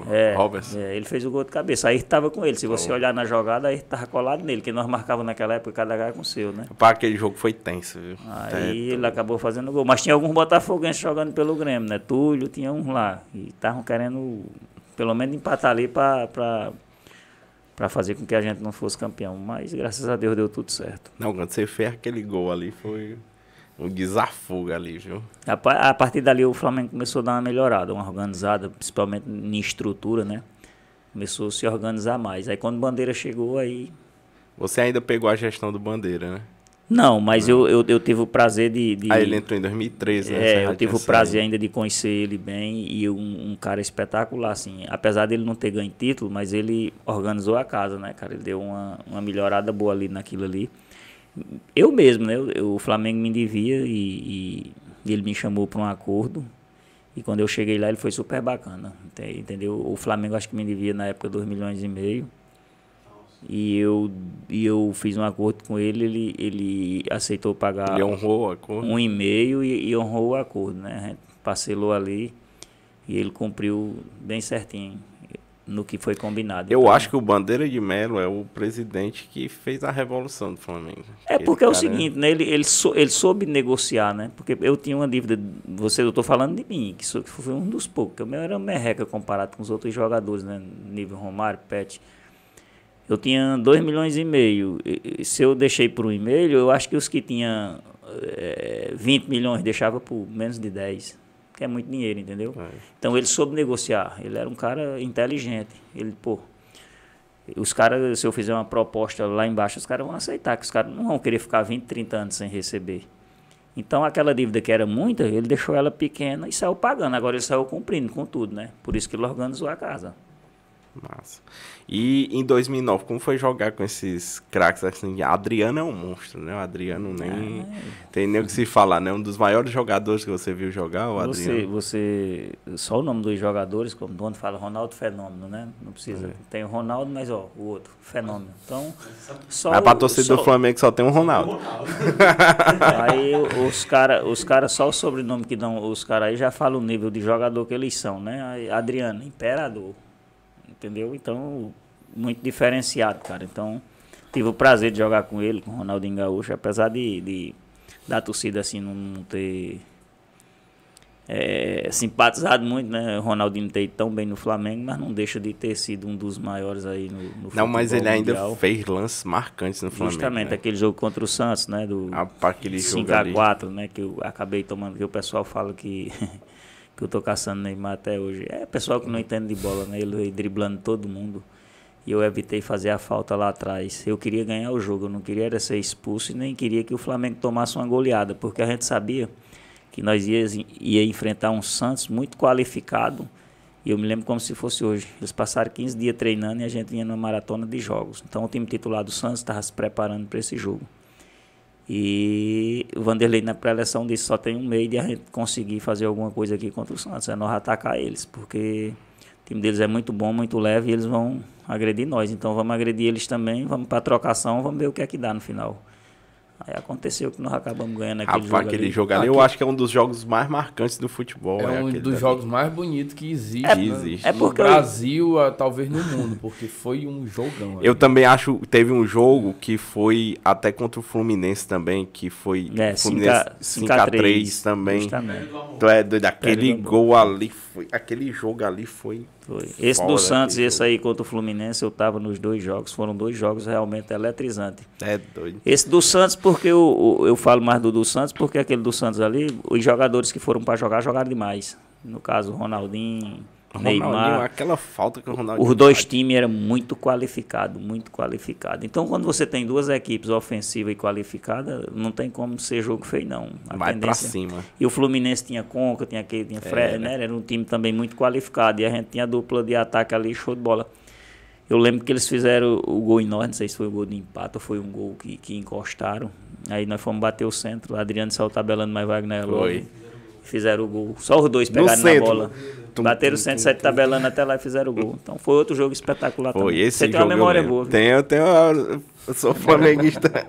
É, é, ele fez o gol de cabeça. Aí estava com ele. Se você oh. olhar na jogada, aí estava colado nele, que nós marcávamos naquela época cada cara com o seu, né? Pá, aquele jogo foi tenso, viu? Aí é, ele acabou fazendo gol. Mas tinha alguns botafoguenses jogando pelo Grêmio, né? Túlio, tinha uns lá. E estavam querendo, pelo menos, empatar ali para para fazer com que a gente não fosse campeão. Mas graças a Deus deu tudo certo. Não, quando você fez aquele gol ali, foi um desafogo ali, viu? A, a, partir dali o Flamengo começou a dar uma melhorada, uma organizada, principalmente em estrutura, né? Começou a se organizar mais. Aí quando Bandeira chegou, aí. Você ainda pegou a gestão do Bandeira, né? Não, mas Eu, eu, eu, tive o prazer de, de. Ah, ele entrou em 2013, né? É, eu tive o prazer ainda de conhecer ele bem e um, um, cara espetacular, assim. Apesar dele não ter ganho título, mas ele organizou a casa, né, cara? Ele deu uma, uma melhorada boa ali naquilo ali eu mesmo, né? Eu, o Flamengo me devia e, e ele me chamou para um acordo. E quando eu cheguei lá, ele foi super bacana. Entendeu? O Flamengo acho que me devia na época 2 milhões e meio. E eu, e eu fiz um acordo com ele, ele, ele aceitou pagar ele honrou o acordo. um e meio e, e honrou o acordo, né? Parcelou ali e ele cumpriu bem certinho no que foi combinado. Eu então, acho que o Bandeira de Melo é o presidente que fez a revolução do Flamengo. É porque é o seguinte, né? Ele, ele, sou, ele soube negociar, né? Porque eu tinha uma dívida, você, eu estou falando de mim, que, sou, que foi um dos poucos, que o meu era merreca comparado com os outros jogadores, né? Nível Romário, Pet. Eu tinha 2 milhões e meio. Se eu deixei por um e-mail, eu acho que os que tinham é, 20 milhões deixava por menos de 10 que é muito dinheiro, entendeu? É. Então ele soube negociar, ele era um cara inteligente. Ele, pô, os caras, se eu fizer uma proposta lá embaixo, os caras vão aceitar, que os caras não vão querer ficar 20, 30 anos sem receber. Então aquela dívida que era muita, ele deixou ela pequena e saiu pagando. Agora ele saiu cumprindo com tudo, né? Por isso que ele organizou a casa. Massa. E em 2009, como foi jogar com esses craques assim? Adriano é um monstro, né? O Adriano nem ah, tem nem o que se falar, né? Um dos maiores jogadores que você viu jogar, o Adriano. Você, só o nome dos jogadores, como o dono fala, Ronaldo Fenômeno, né? Não precisa. É. Tem o Ronaldo, mas ó, o outro, Fenômeno. Então, só Mas pra torcida só... do Flamengo só tem um Ronaldo. aí os caras, os cara, só o sobrenome que dão, os caras aí já falam o nível de jogador que eles são, né? Adriano, imperador entendeu? Então, muito diferenciado, cara. Então, tive o prazer de jogar com ele, com o Ronaldinho Gaúcho, apesar de, de da torcida assim não ter é, simpatizado muito, né? O Ronaldinho ter ido tão bem no Flamengo, mas não deixa de ter sido um dos maiores aí no, no Não, mas ele mundial. ainda fez lances marcantes no Flamengo. Justamente, né? aquele jogo contra o Santos, né? Do ah, aquele 5x4, né? Que eu acabei tomando, que o pessoal fala que que eu tô caçando Neymar até hoje. É pessoal que não entende de bola, né? Ele driblando todo mundo. E eu evitei fazer a falta lá atrás. Eu queria ganhar o jogo, eu não queria ser expulso e nem queria que o Flamengo tomasse uma goleada, porque a gente sabia que nós ia, ia enfrentar um Santos muito qualificado. E eu me lembro como se fosse hoje. Eles passaram 15 dias treinando e a gente vinha numa maratona de jogos. Então o time titular do Santos estava se preparando para esse jogo. E o Vanderlei na pré-eleção disse só tem um meio de a gente conseguir fazer alguma coisa aqui contra o Santos, é nós atacar eles, porque o time deles é muito bom, muito leve e eles vão agredir nós. Então vamos agredir eles também, vamos para trocação, vamos ver o que é que dá no final. Aí aconteceu que nós acabamos ganhando aquele Rapaz, jogo aquele ali. jogo ali, eu acho que é um dos jogos mais marcantes do futebol. É, é um dos jogos mais bonitos que existe. É, né? existe. é porque no Brasil, eu... talvez no mundo, porque foi um jogão. Ali. Eu também acho, teve um jogo que foi até contra o Fluminense também, que foi é, Fluminense 5x3 também. Tu é doido, aquele gol ali, foi, aquele jogo ali foi Foi. Esse do Santos e esse aí contra o Fluminense, eu estava nos dois jogos. Foram dois jogos realmente eletrizantes. É doido. Esse do Santos, porque eu, eu falo mais do do Santos, porque aquele do Santos ali, os jogadores que foram para jogar, jogaram demais. No caso, Ronaldinho, Neymar. Aquela falta que o Ronaldinho. Os dois times eram muito qualificados, muito qualificados. Então, quando você tem duas equipes ofensivas e qualificadas, não tem como ser jogo feio, não. A Vai pra cima. E o Fluminense tinha Conca, tinha aquele, tinha Fred, é. né? Era um time também muito qualificado. E a gente tinha dupla de ataque ali, show de bola. Eu lembro que eles fizeram o gol em nós, não sei se foi o gol de empate ou foi um gol que, que encostaram. Aí nós fomos bater o centro, o Adriano saiu tabelando mais Wagner Foi. Fizeram o gol. Só os dois pegaram na bola. Tum, Bateram o 107 tabelando até lá e fizeram o gol. Então foi outro jogo espetacular foi, também. Esse Você tem uma memória boa. Tenho, tenho. Eu sou flamenguista.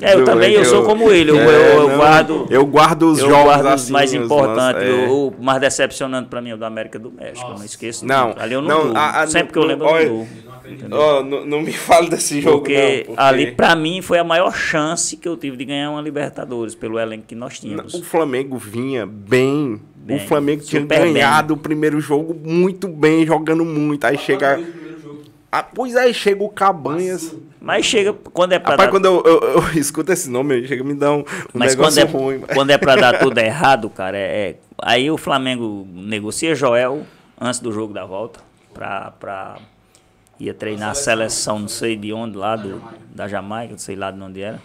é, eu também, eu, eu, sou como ele. Eu, é, eu, eu guardo. Eu guardo os jogos guardo assim, mais importantes. É. O, mais decepcionante pra mim é o da América do México. Nossa. Eu não esqueço. Não. Ali eu não, não a, a, Sempre que eu lembro, eu não Oh, não, não, me fale desse jogo, porque, não, porque ali, para mim, foi a maior chance que eu tive de ganhar uma Libertadores, pelo elenco que nós tínhamos. O Flamengo vinha bem. Bem o Flamengo tinha ganhado bem. o primeiro jogo muito bem, jogando muito. Aí chega. Ah, pois aí chega o Cabanhas. Mas chega quando é pra Rapaz, dar... quando eu, eu, eu, escuto esse nome, chega me dá um, um mas negócio quando é, ruim. Quando é pra dar tudo errado, cara, é, é, aí o Flamengo negocia Joel antes do jogo da volta pra, pra ia treinar a seleção, não sei de onde, lá do, da Jamaica, não sei lá de onde era.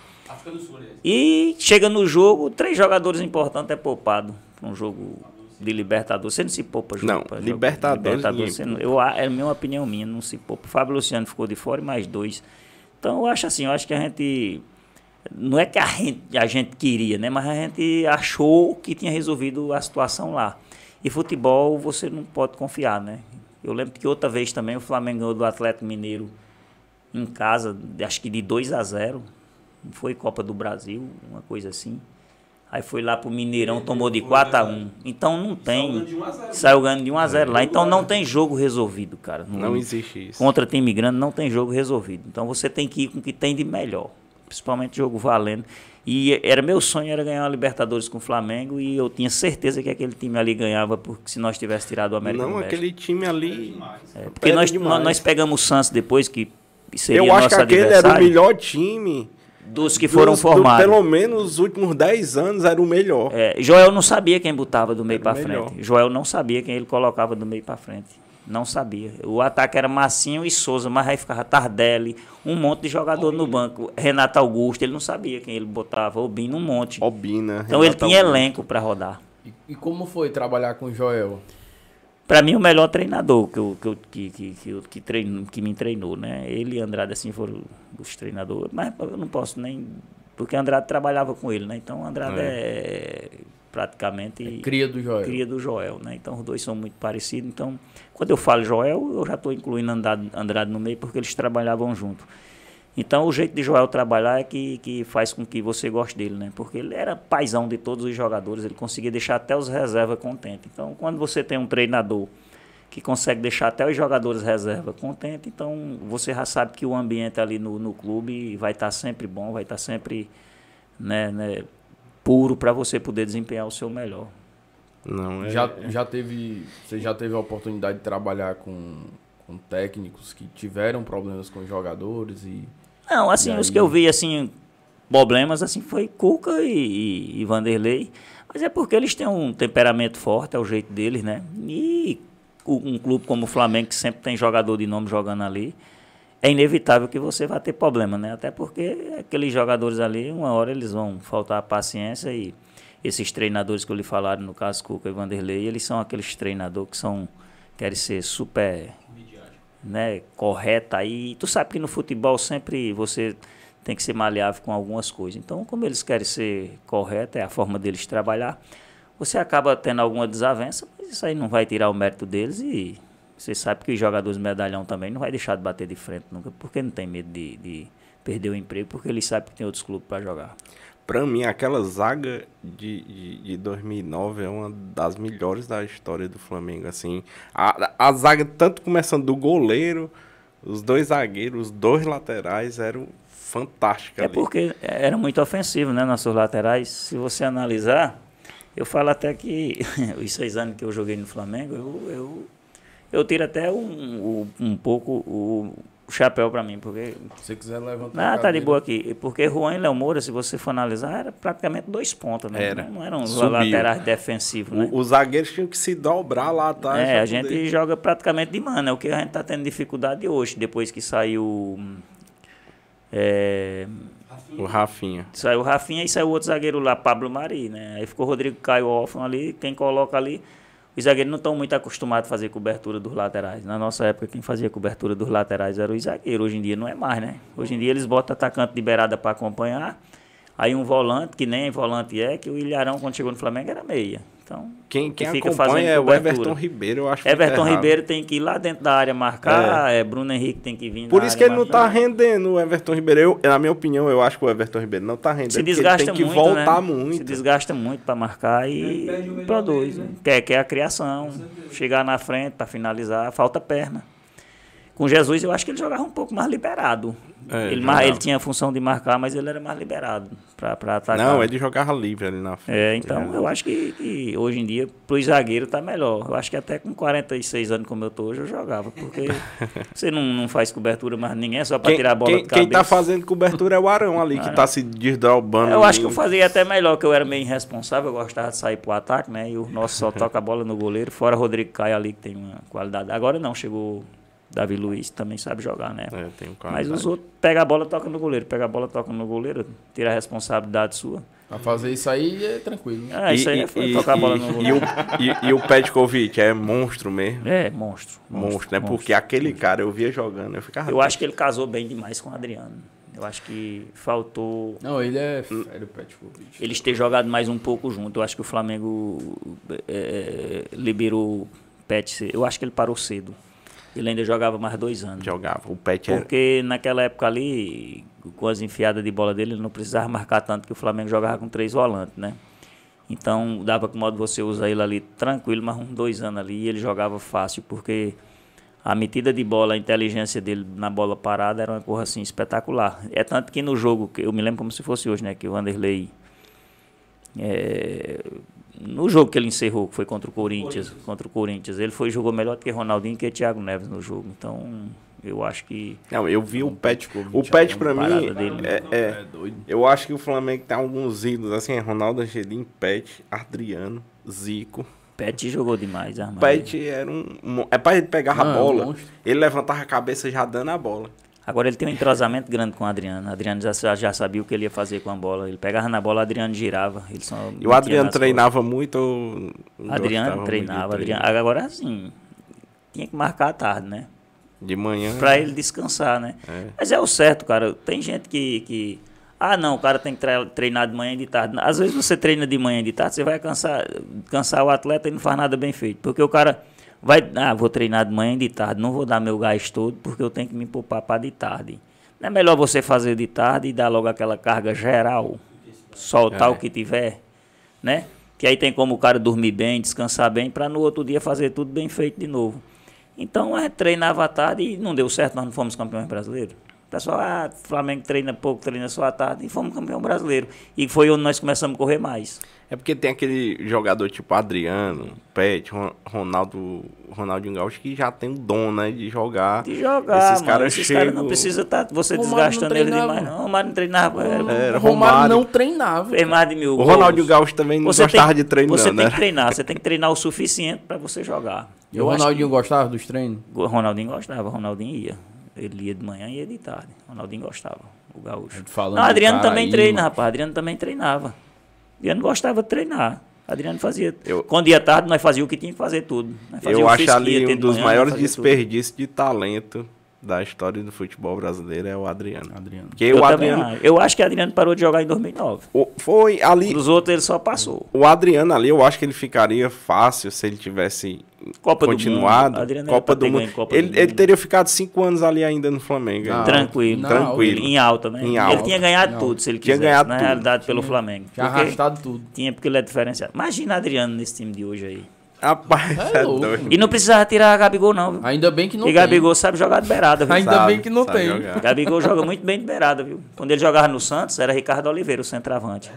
E chega no jogo, três jogadores importantes é poupado para um jogo de Libertadores. Você não se poupa jogo. Não, Libertadores. Libertadores não, eu, é a minha opinião minha, não se poupa. O Fábio Luciano ficou de fora e mais dois. Então eu acho assim, eu acho que a gente. Não é que a gente, a gente queria, né? Mas a gente achou que tinha resolvido a situação lá. E futebol você não pode confiar, né? Eu lembro que outra vez também o Flamengo ganhou do Atlético Mineiro em casa, acho que de 2 a 0 Foi Copa do Brasil, uma coisa assim. Aí foi lá pro Mineirão, tomou de 4 a 1 Então não tem. Saiu ganhando de 1 a 0 lá. Então não tem jogo resolvido, cara. Não, não existe isso. Contra time grande não tem jogo resolvido. Então você tem que ir com o que tem de melhor. Principalmente jogo valendo. E era meu sonho era ganhar uma Libertadores com o Flamengo e eu tinha certeza que aquele time ali ganhava porque se nós tivéssemos tirado o América Não, aquele time ali. É, porque nós, nós pegamos o Santos depois que seria Eu acho que aquele era o melhor time dos que foram dos, formados. Do, pelo menos os últimos 10 anos era o melhor. É, Joel não sabia quem botava do meio para frente. Joel não sabia quem ele colocava do meio para frente. Não sabia. O ataque era Massinho e Souza, mas aí ficava Tardelli, um monte de jogador Obina. no banco. Renato Augusto, ele não sabia quem ele botava. Obina, um monte. Obina. Então Renato ele tinha Augusto. elenco para rodar. E, e, como foi trabalhar com o Joel? Para mim, o melhor treinador que, eu, que, eu, que, que, que, que, treino, que me treinou, né? Ele e Andrade, assim, foram os treinadores. Mas eu não posso nem. Porque Andrade trabalhava com ele, né? Então, Andrade é, é praticamente. É cria do Joel. Cria do Joel, né? Então, os dois são muito parecidos. Então, quando eu falo Joel, eu já estou incluindo Andrade, Andrade no meio porque eles trabalhavam junto. Então, o jeito de Joel trabalhar é que, que faz com que você goste dele, né? Porque ele era paizão de todos os jogadores, ele conseguia deixar até os reservas contentes. Então, quando você tem um treinador que consegue deixar até os jogadores reserva contentes, então você já sabe que o ambiente ali no, no clube vai estar tá sempre bom, vai estar tá sempre né, né, puro para você poder desempenhar o seu melhor. Não, é, já, já teve, você já teve a oportunidade de trabalhar com, com técnicos que tiveram problemas com jogadores e não, assim, aí... os que eu vi assim problemas assim foi Cuca e, e, e, Vanderlei, mas é porque eles têm um temperamento forte, é o jeito deles, né? E um clube como o Flamengo que sempre tem jogador de nome jogando ali, é inevitável que você vá ter problema, né? Até porque aqueles jogadores ali, uma hora eles vão faltar paciência e esses treinadores que eu lhe falaram, no caso Cuca e Vanderlei, eles são aqueles treinadores que são querem ser super né, correta aí. Tu sabe que no futebol sempre você tem que ser maleável com algumas coisas. Então, como eles querem ser correto, é a forma deles trabalhar, você acaba tendo alguma desavença, mas isso aí não vai tirar o mérito deles e você sabe que os jogadores medalhão também não vai deixar de bater de frente nunca, porque não tem medo de, de perder o emprego, porque eles sabem que tem outros clubes para jogar. Pra mim, aquela zaga de, de, de, 2009 é uma das melhores da história do Flamengo. Assim, a, a zaga, tanto começando do goleiro, os dois zagueiros, os dois laterais eram fantásticos. É ali. porque era muito ofensivo, né? Nossos laterais. Se você analisar, eu falo até que os seis anos que eu joguei no Flamengo, eu, eu eu tiro até um, um, um pouco o chapéu para mim, porque... Se você quiser levantar Ah, tá de boa aqui. Porque Juan e Léo Moura, se você for analisar, era praticamente dois pontos, né? Era. Não, não eram os Subiu. laterais defensivos, né? Os zagueiros tinham que se dobrar lá atrás. É, a gente poder- joga praticamente de mano. É o que a gente tá tendo dificuldade hoje, depois que saiu... É, O Rafinha. Saiu o Rafinha e saiu o outro zagueiro lá, Pablo Mari, né? Aí ficou o Rodrigo Caio órfão ali, quem coloca ali. Os zagueiros não estão muito acostumados a fazer cobertura dos laterais. Na nossa época, quem fazia cobertura dos laterais era o zagueiro. Hoje em dia não é mais, né? Hoje em dia eles botam atacante de beirada para acompanhar. Aí um volante, que nem volante é, que o Ilharão, quando chegou no Flamengo, era meia. Então, Quem, que quem fica acompanha fazendo é o. Everton Ribeiro, eu acho que Everton tá. Ribeiro tem que ir lá dentro da área marcar, é. Bruno Henrique tem que vir Por isso que ele não tá marcar. rendendo, o Everton Ribeiro. Eu, na minha opinião, eu acho que o Everton Ribeiro não tá rendendo. se desgasta ele tem que muito, voltar né? muito. Se desgasta muito para marcar e produz. dele, né? né? Quer, quer a criação, chegar na frente para finalizar, falta perna. Com Jesus, eu acho que ele jogava um pouco mais liberado. É, ele, mar- ele tinha a função de marcar, mas ele era mais liberado para atacar. Não, ele jogava livre ali na frente. É, então eu acho que, que hoje em dia, pro zagueiro tá melhor. Eu acho que até com 46 anos como eu tô hoje, eu jogava. Porque você não, não faz cobertura mais ninguém, é só para Quem, tirar a bola quem, quem cabeça. tá fazendo cobertura é o Arão ali, que tá se desdobrando. Eu acho que eu ali. fazia até melhor, que eu era meio irresponsável, eu gostava de sair pro ataque, né? E o nosso só toca a bola no goleiro, fora Rodrigo Caio ali, que tem uma qualidade. Agora não, chegou Davi Luiz, também sabe jogar, né? É, tem um Mas os outros pega a bola, toca no goleiro, pega a bola, toca no goleiro, tira a responsabilidade sua. Pra fazer isso aí é tranquilo. né? Ah, isso aí é foi tocar a bola no e, goleiro. o, e, e o Petkovic é monstro mesmo. É, monstro. Monstro, né? Porque aquele cara eu via jogando, eu ficava. Eu acho que ele casou bem demais com o Adriano. Eu acho que faltou Não, ele é féreo, Petkovic. eles ter jogado mais um pouco junto. Eu acho que o Flamengo é, liberou o Pet. Eu acho que ele parou cedo. Ele ainda jogava mais dois anos. jogava. O Pet era. Porque naquela época ali, com as enfiadas de bola dele, ele não precisava marcar tanto que o Flamengo jogava com três volantes, né? Então dava com modo você usar ele ali tranquilo, mas uns dois anos ali e ele jogava fácil, porque a metida de bola, a inteligência dele na bola parada era uma coisa assim espetacular. É tanto que no jogo, eu me lembro como se fosse hoje, né? Que o Vanderlei. é, no jogo que ele encerrou, que foi contra o Corinthians, contra o Corinthians, ele foi jogou melhor do que Ronaldinho e que Thiago Neves no jogo. Então, eu acho que Não, eu vi o Pet. O Pet a pra mim é, é- É doido. Eu acho que o Flamengo tem alguns ídolos, assim, é Ronaldo Angelim, Pet, Adriano, Zico. Pet jogou demais, armado. Pet era um. É pra ele pegar a é um bola. monstro. ele levantava a cabeça já dando a bola. Agora ele tem um entrosamento grande com o Adriano. O Adriano já, já sabia o que ele ia fazer com a bola. Ele pegava na bola, o Adriano girava. Ele só E o Adriano treinava muito. não costas. gostava Adriano muito treinava. Adriano, agora assim, tinha que marcar à tarde, né? De manhã. Pra ele descansar, né? É. Mas é o certo, cara. Tem gente que, que. Ah, não, o cara tem que tre- treinar de manhã e de tarde. Às vezes você treina de manhã e de tarde, você vai cansar, cansar o atleta e não faz nada bem feito. Porque o cara vai. Ah, vou treinar de manhã e de tarde, não vou dar meu gás todo porque eu tenho que me poupar para de tarde. Não é melhor você fazer de tarde e dar logo aquela carga geral, soltar É. o que tiver, né? Que aí tem como o cara dormir bem, descansar bem, para no outro dia fazer tudo bem feito de novo. Então gente treinava à tarde e não deu certo, nós não fomos campeões brasileiros. O pessoal, ah, Flamengo treina pouco, treina só à tarde, e fomos campeão brasileiro. E foi onde nós começamos a correr mais. É porque tem aquele jogador tipo Adriano, Pet, Ron- Ronaldo, Ronaldinho Gaúcho que já tem o dom, né, de jogar. De jogar, Esses mano. caras Esses caras não chegam- precisam estar você Romário desgastando ele demais, não. O Romário não treinava. é, Era o Romário Romário. não treinava. Fez mais de mil O. Ronaldinho Gaúcho também não Você gostava tem- de treinar, Você né? tem que treinar, você tem que treinar o suficiente para você jogar. E o Ronaldinho gostava dos treinos? que o Ronaldinho gostava, o Ronaldinho ia. Ele ia de manhã e ia de tarde. O Ronaldinho gostava, o gaúcho. falando Não, Adriano também aí, treina, mano. rapaz. Adriano também treinava. Adriano gostava de treinar. Adriano fazia. Eu- Quando ia tarde, nós fazíamos o que tinha que fazer tudo. Eu acho ali um dos manhã, maiores desperdícios de talento da história do futebol brasileiro é o Adriano. Adriano. Porque Eu, o Adriano acho. eu acho que Adriano parou de jogar em 2009. o- foi ali Dos outros ele só passou. o Adriano ali, eu acho que ele ficaria fácil se ele tivesse Copa do continuado. Mundo. Adriano era Copa do Mundo. Copa ele, do ele Mundo. teria ficado cinco anos ali ainda no Flamengo. Não. Tranquilo. Não, Tranquilo. Em alta, né? Em Ele alta. tinha ganhado Não. tudo, se ele Tinha quisesse. ganhado na tudo. realidade, pelo Flamengo. Tinha arrastado tudo. Tinha, porque ele é diferenciado. Imagina Adriano nesse time de hoje aí. Rapaz, É é louco. doido. E não precisava tirar Gabigol, não. Viu? Ainda bem que não e tem. Gabigol sabe jogar de beirada, viu? Ainda Sabe, bem que não tem. jogar. Gabigol joga muito bem de beirada, viu? Quando ele jogava no Santos, era Ricardo Oliveira, o centroavante.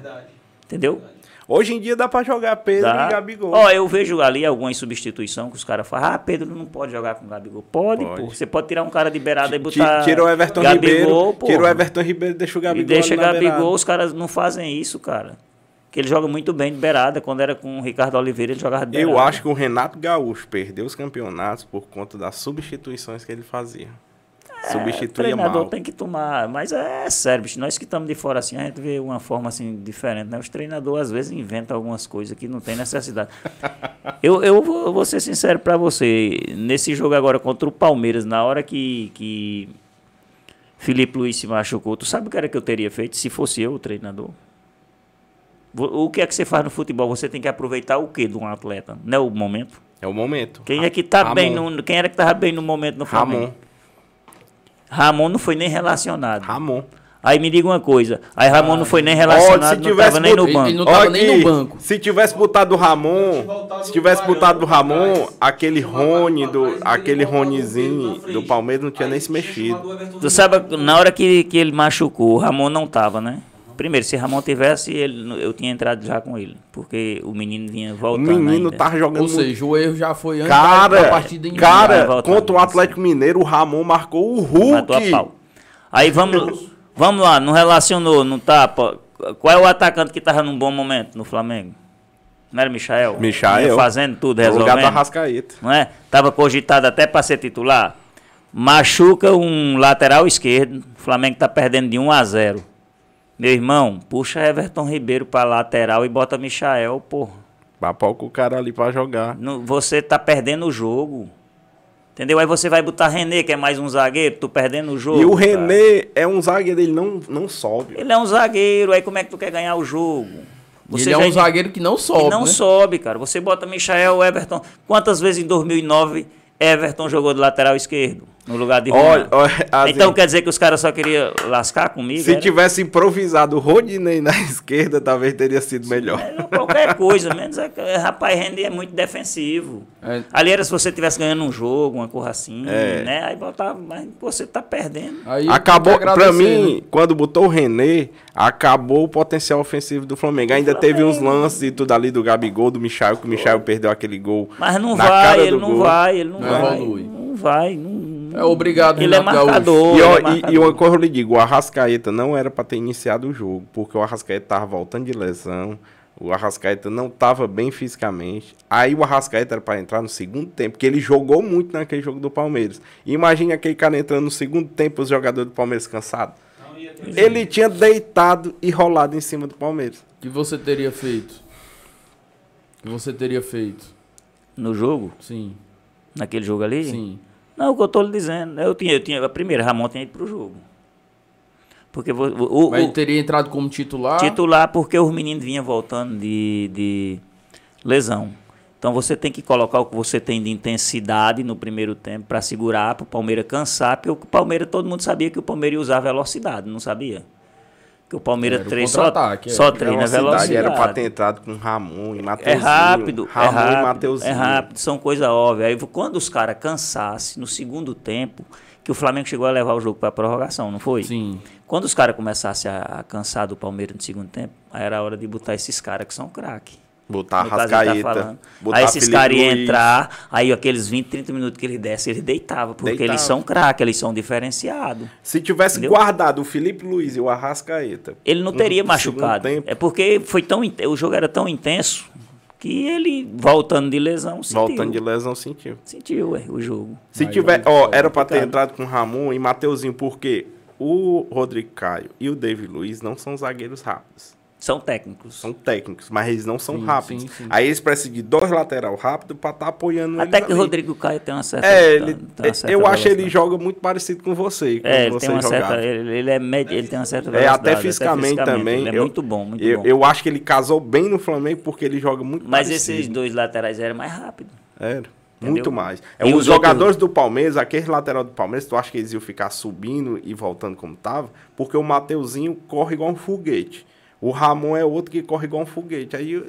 Entendeu? Hoje em dia dá pra jogar Pedro dá. e Gabigol. Ó, eu vejo ali algumas substituições que os caras falam, ah, Pedro não pode jogar com Gabigol. Pode, pode. pô. Você pode tirar um cara de beirada e botar. Tira o Everton Gabigol, Ribeiro. Pô. Tira o Everton Ribeiro e deixa o Gabigol. E deixa Gabigol, os caras não fazem isso, cara. Que ele joga muito bem de beirada. Quando era com o Ricardo Oliveira, ele jogava de beirada. Eu acho que o Renato Gaúcho perdeu os campeonatos por conta das substituições que ele fazia. É, Substituía o treinador mal. tem que tomar. Mas é sério, bicho. Nós que estamos de fora assim, a gente vê uma forma assim diferente, né? Os treinadores às vezes inventam algumas coisas que não tem necessidade. eu, eu vou, vou ser sincero para você. Nesse jogo agora contra o Palmeiras, na hora que, que Felipe Luiz se machucou, tu sabe o que era que eu teria feito se fosse eu o treinador? O que é que você faz no futebol? Você tem que aproveitar o que de um atleta? Não é o momento? É o momento. Quem é que tá Ramon. bem no, quem era que tava bem no momento no Flamengo? Ramon. Ramon não foi nem relacionado. Ramon. Aí me diga uma coisa. Aí Ramon ah, não foi nem relacionado, não tava nem no banco. Ele não tava nem no banco. Se tivesse botado o Ramon, se tivesse botado o Ramon, aquele Rony, do, aquele Ronizinho do Palmeiras não tinha nem se mexido. Tu sabe, na hora que, que ele machucou, o Ramon não tava, né? Primeiro, se Ramon tivesse, ele, eu tinha entrado já com ele. Porque o menino vinha voltando. O menino ainda. tava jogando. Ou seja, o erro já foi antes cara, da partida em Cara, contra o Atlético Mineiro, o Ramon marcou o Hulk. Matou a pau. Aí vamos, vamos lá, não relacionou, não tapa. Qual é o atacante que tava num bom momento no Flamengo? Não era Michael? Michael. Fazendo tudo, resolvendo. O lugar Rascaeta. Não é? Tava cogitado até para ser titular. Machuca um lateral esquerdo. O Flamengo tá perdendo de 1 a 0. Meu irmão, puxa Everton Ribeiro pra lateral e bota Michael, porra. Papoca o cara ali pra jogar. No, você tá perdendo o jogo. Entendeu? Aí você vai botar René, que é mais um zagueiro, tu perdendo o jogo. E o René é um zagueiro, ele não, não sobe. Ele é um zagueiro, aí como é que tu quer ganhar o jogo? Você ele é um zagueiro que não sobe. Que não né? sobe, cara. Você bota Michael, Everton. Quantas vezes em 2009 Everton jogou de lateral esquerdo? No lugar de olha, olha, Então quer dizer que os caras só queriam lascar comigo? Se era? tivesse improvisado o Rodinei na esquerda, talvez teria sido melhor. É, qualquer coisa, menos é, é, rapaz, René é muito defensivo. É. Ali era se você estivesse ganhando um jogo, uma coisa assim, é. né? Aí botava, mas você tá perdendo. Aí, acabou, pra mim, né? quando botou o René, acabou o potencial ofensivo do Flamengo. Ainda Flamengo. teve uns lances e tudo ali do Gabigol, do Michel, que o Michel perdeu aquele gol. Mas não vai, ele não vai, ele não, não vai. Não vai, não é obrigado, Ele é marcador. E, ó, é e, uma coisa eu lhe digo, o Arrascaeta não era para ter iniciado o jogo, porque o Arrascaeta tava voltando de lesão. O Arrascaeta não estava bem fisicamente. Aí o Arrascaeta era para entrar no segundo tempo, porque ele jogou muito naquele jogo do Palmeiras. Imagina aquele cara entrando no segundo tempo, os jogadores do Palmeiras cansados. Ele tinha deitado e rolado em cima do Palmeiras. O que você teria feito? O que você teria feito? No jogo? Sim. Naquele jogo ali? Sim. Não, o que eu estou lhe dizendo, eu tinha, eu tinha, a primeira, Ramon tinha ido para o jogo. Porque o, o, Mas ele teria entrado como titular? Titular porque os meninos vinham voltando de, de lesão. Então você tem que colocar o que você tem de intensidade no primeiro tempo para segurar, para o Palmeiras cansar, porque o Palmeiras, todo mundo sabia que o Palmeiras ia usar velocidade, não sabia? Que o Palmeiras treina só, só treina velocidade. velocidade. Era para ter entrado com Ramon e Mateuzinho. É rápido, Ramon é rápido, e Mateuzinho. É rápido, são coisa óbvia. Aí quando os caras cansassem no segundo tempo, que o Flamengo chegou a levar o jogo para prorrogação, não foi? Sim. Quando os caras começassem a, a cansar do Palmeiras no segundo tempo, aí era a hora de botar esses caras que são craques. Botar no Rascaeta. Tá aí esses caras iam entrar, aí aqueles 20, 30 minutos que ele desse, ele deitava, porque deitava. eles são craques, eles são diferenciados. Se tivesse entendeu? guardado o Felipe Luiz e o Arrascaeta. Ele não teria machucado. É porque foi tão, o jogo era tão intenso que ele, voltando de lesão, sentiu. Voltando de lesão, sentiu. Sentiu, ué, o jogo. Se Mas tiver, ó, era para ter entrado com Ramon e Mateuzinho, porque o Rodrigo Caio e o David Luiz não são zagueiros rápidos. São técnicos. São técnicos, mas eles não são sim, rápidos. Sim, sim. Aí eles precisam de dois lateral rápidos para estar tá apoiando Até que o Rodrigo Caio tem uma certa. É, ele, certa eu acho que ele joga muito parecido com você. É, ele tem uma jogava. certa. Ele, ele é ele tem uma certa velocidade. É, até fisicamente, até fisicamente também. Ele é eu, muito bom, muito eu, bom. Eu acho que ele casou bem no Flamengo porque ele joga muito Mas parecido. esses dois laterais eram mais rápidos. Era. Entendeu? Muito mais. É, os jogadores outros... do Palmeiras, aquele lateral do Palmeiras, tu acha que eles iam ficar subindo e voltando como tava? Porque o Mateuzinho corre igual um foguete. O Ramon é outro que corre igual um foguete. Aí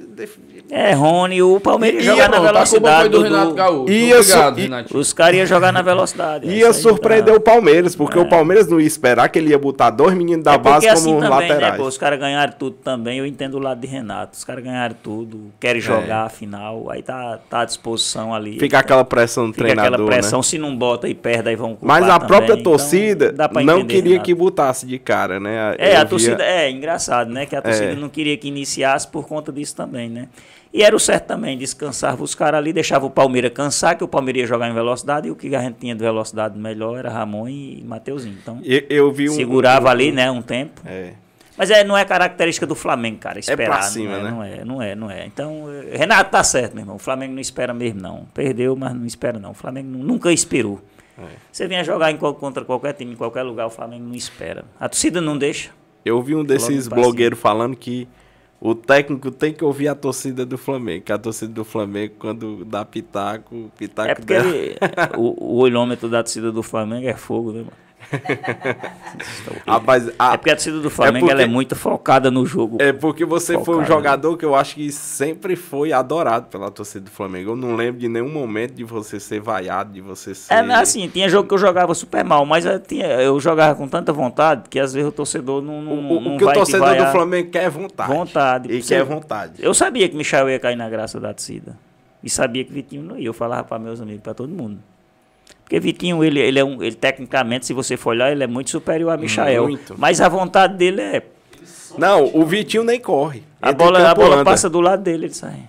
É, Rony, o Palmeiras ia jogar na velocidade. do, do Renato Gaúcho. Ia Obrigado, Os caras iam jogar na velocidade. Ia surpreender tá. o Palmeiras, porque é. o Palmeiras não ia esperar que ele ia botar dois meninos da é base assim como também, né, laterais. Né, pô, os caras ganharam tudo também. Eu entendo o lado de Renato. Os caras ganharam tudo, querem é. jogar a final. Aí tá, tá à disposição ali. Fica aquela pressão no treinador. Fica aquela pressão. Né? Se não bota e perde, aí vão Mas a também. própria então, torcida então, não queria Renato. que botasse de cara, né? É, Eu a via... torcida. É engraçado, né? Que a torcida é. não queria que iniciasse por conta disso também, né? E era o certo também, descansava os caras ali, deixava o Palmeiras cansar, que o Palmeiras ia jogar em velocidade, e o que a gente tinha de velocidade melhor era Ramon e Mateuzinho. Então, eu, eu vi um, segurava um, ali, né, um tempo. É. Mas é, não é característica do Flamengo, cara, esperar. É cima, não é, né? Não é, não é, não é. Então, Renato tá certo, meu irmão. O Flamengo não espera mesmo, não. Perdeu, mas não espera, não. O Flamengo nunca esperou. É. Você vinha jogar em, contra qualquer time, em qualquer lugar, o Flamengo não espera. A torcida não deixa. Eu vi um desses blogueiros falando que o técnico tem que ouvir a torcida do Flamengo, que a torcida do Flamengo, quando dá pitaco, o pitaco é porque dela... ele, o, o olhômetro da torcida do Flamengo é fogo, né, mano? Rapaz, a, é porque a torcida do Flamengo é, porque, é muito focada no jogo. É porque você focada, foi um jogador que eu acho que sempre foi adorado pela torcida do Flamengo. Eu não lembro de nenhum momento de você ser vaiado, de você ser. É assim, tinha jogo que eu jogava super mal, mas eu, tinha, eu jogava com tanta vontade que às vezes o torcedor não. não o, o, não que o torcedor do Flamengo quer é vontade. Vontade. Ele quer vontade. Eu sabia que Michel ia cair na graça da torcida. E sabia que Vitinho não ia. Eu falava para meus amigos, para todo mundo. Porque Vitinho, ele, ele é um. Ele, tecnicamente, se você for olhar, ele é muito superior a Michael. Muito. Mas a vontade dele é. Não, o Vitinho nem corre. A bola, a bola passa do lado dele, ele sai.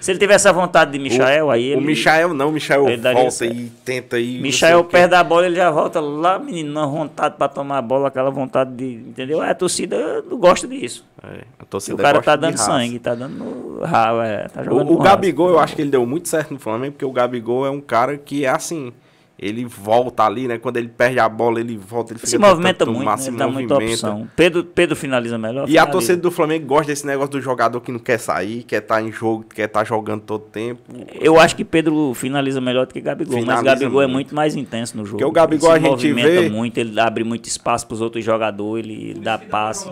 Se ele tivesse a vontade de Michael, o, aí ele. O Michael não, o Michael volta e tenta ir. Michael perde a bola, ele já volta lá, menino, na vontade para tomar a bola, aquela vontade de. Entendeu? É, a torcida não gosta disso. É, a torcida o cara tá dando sangue, tá dando ralo, é, tá jogando O, o Gabigol, eu acho que ele deu muito certo no Flamengo, porque o Gabigol é um cara que é assim ele volta ali, né? Quando ele perde a bola, ele volta, ele se movimenta muito, né? ele dá muita opção. Pedro, Pedro finaliza melhor. E finaliza. a torcida do Flamengo gosta desse negócio do jogador que não quer sair, quer estar tá em jogo, quer estar tá jogando todo tempo. Eu acho que Pedro finaliza melhor do que Gabigol, finaliza mas Gabigol é muito. é muito mais intenso no jogo. Porque o Gabigol a gente vê muito, ele abre muito espaço para os outros jogadores, ele, ele dá passe.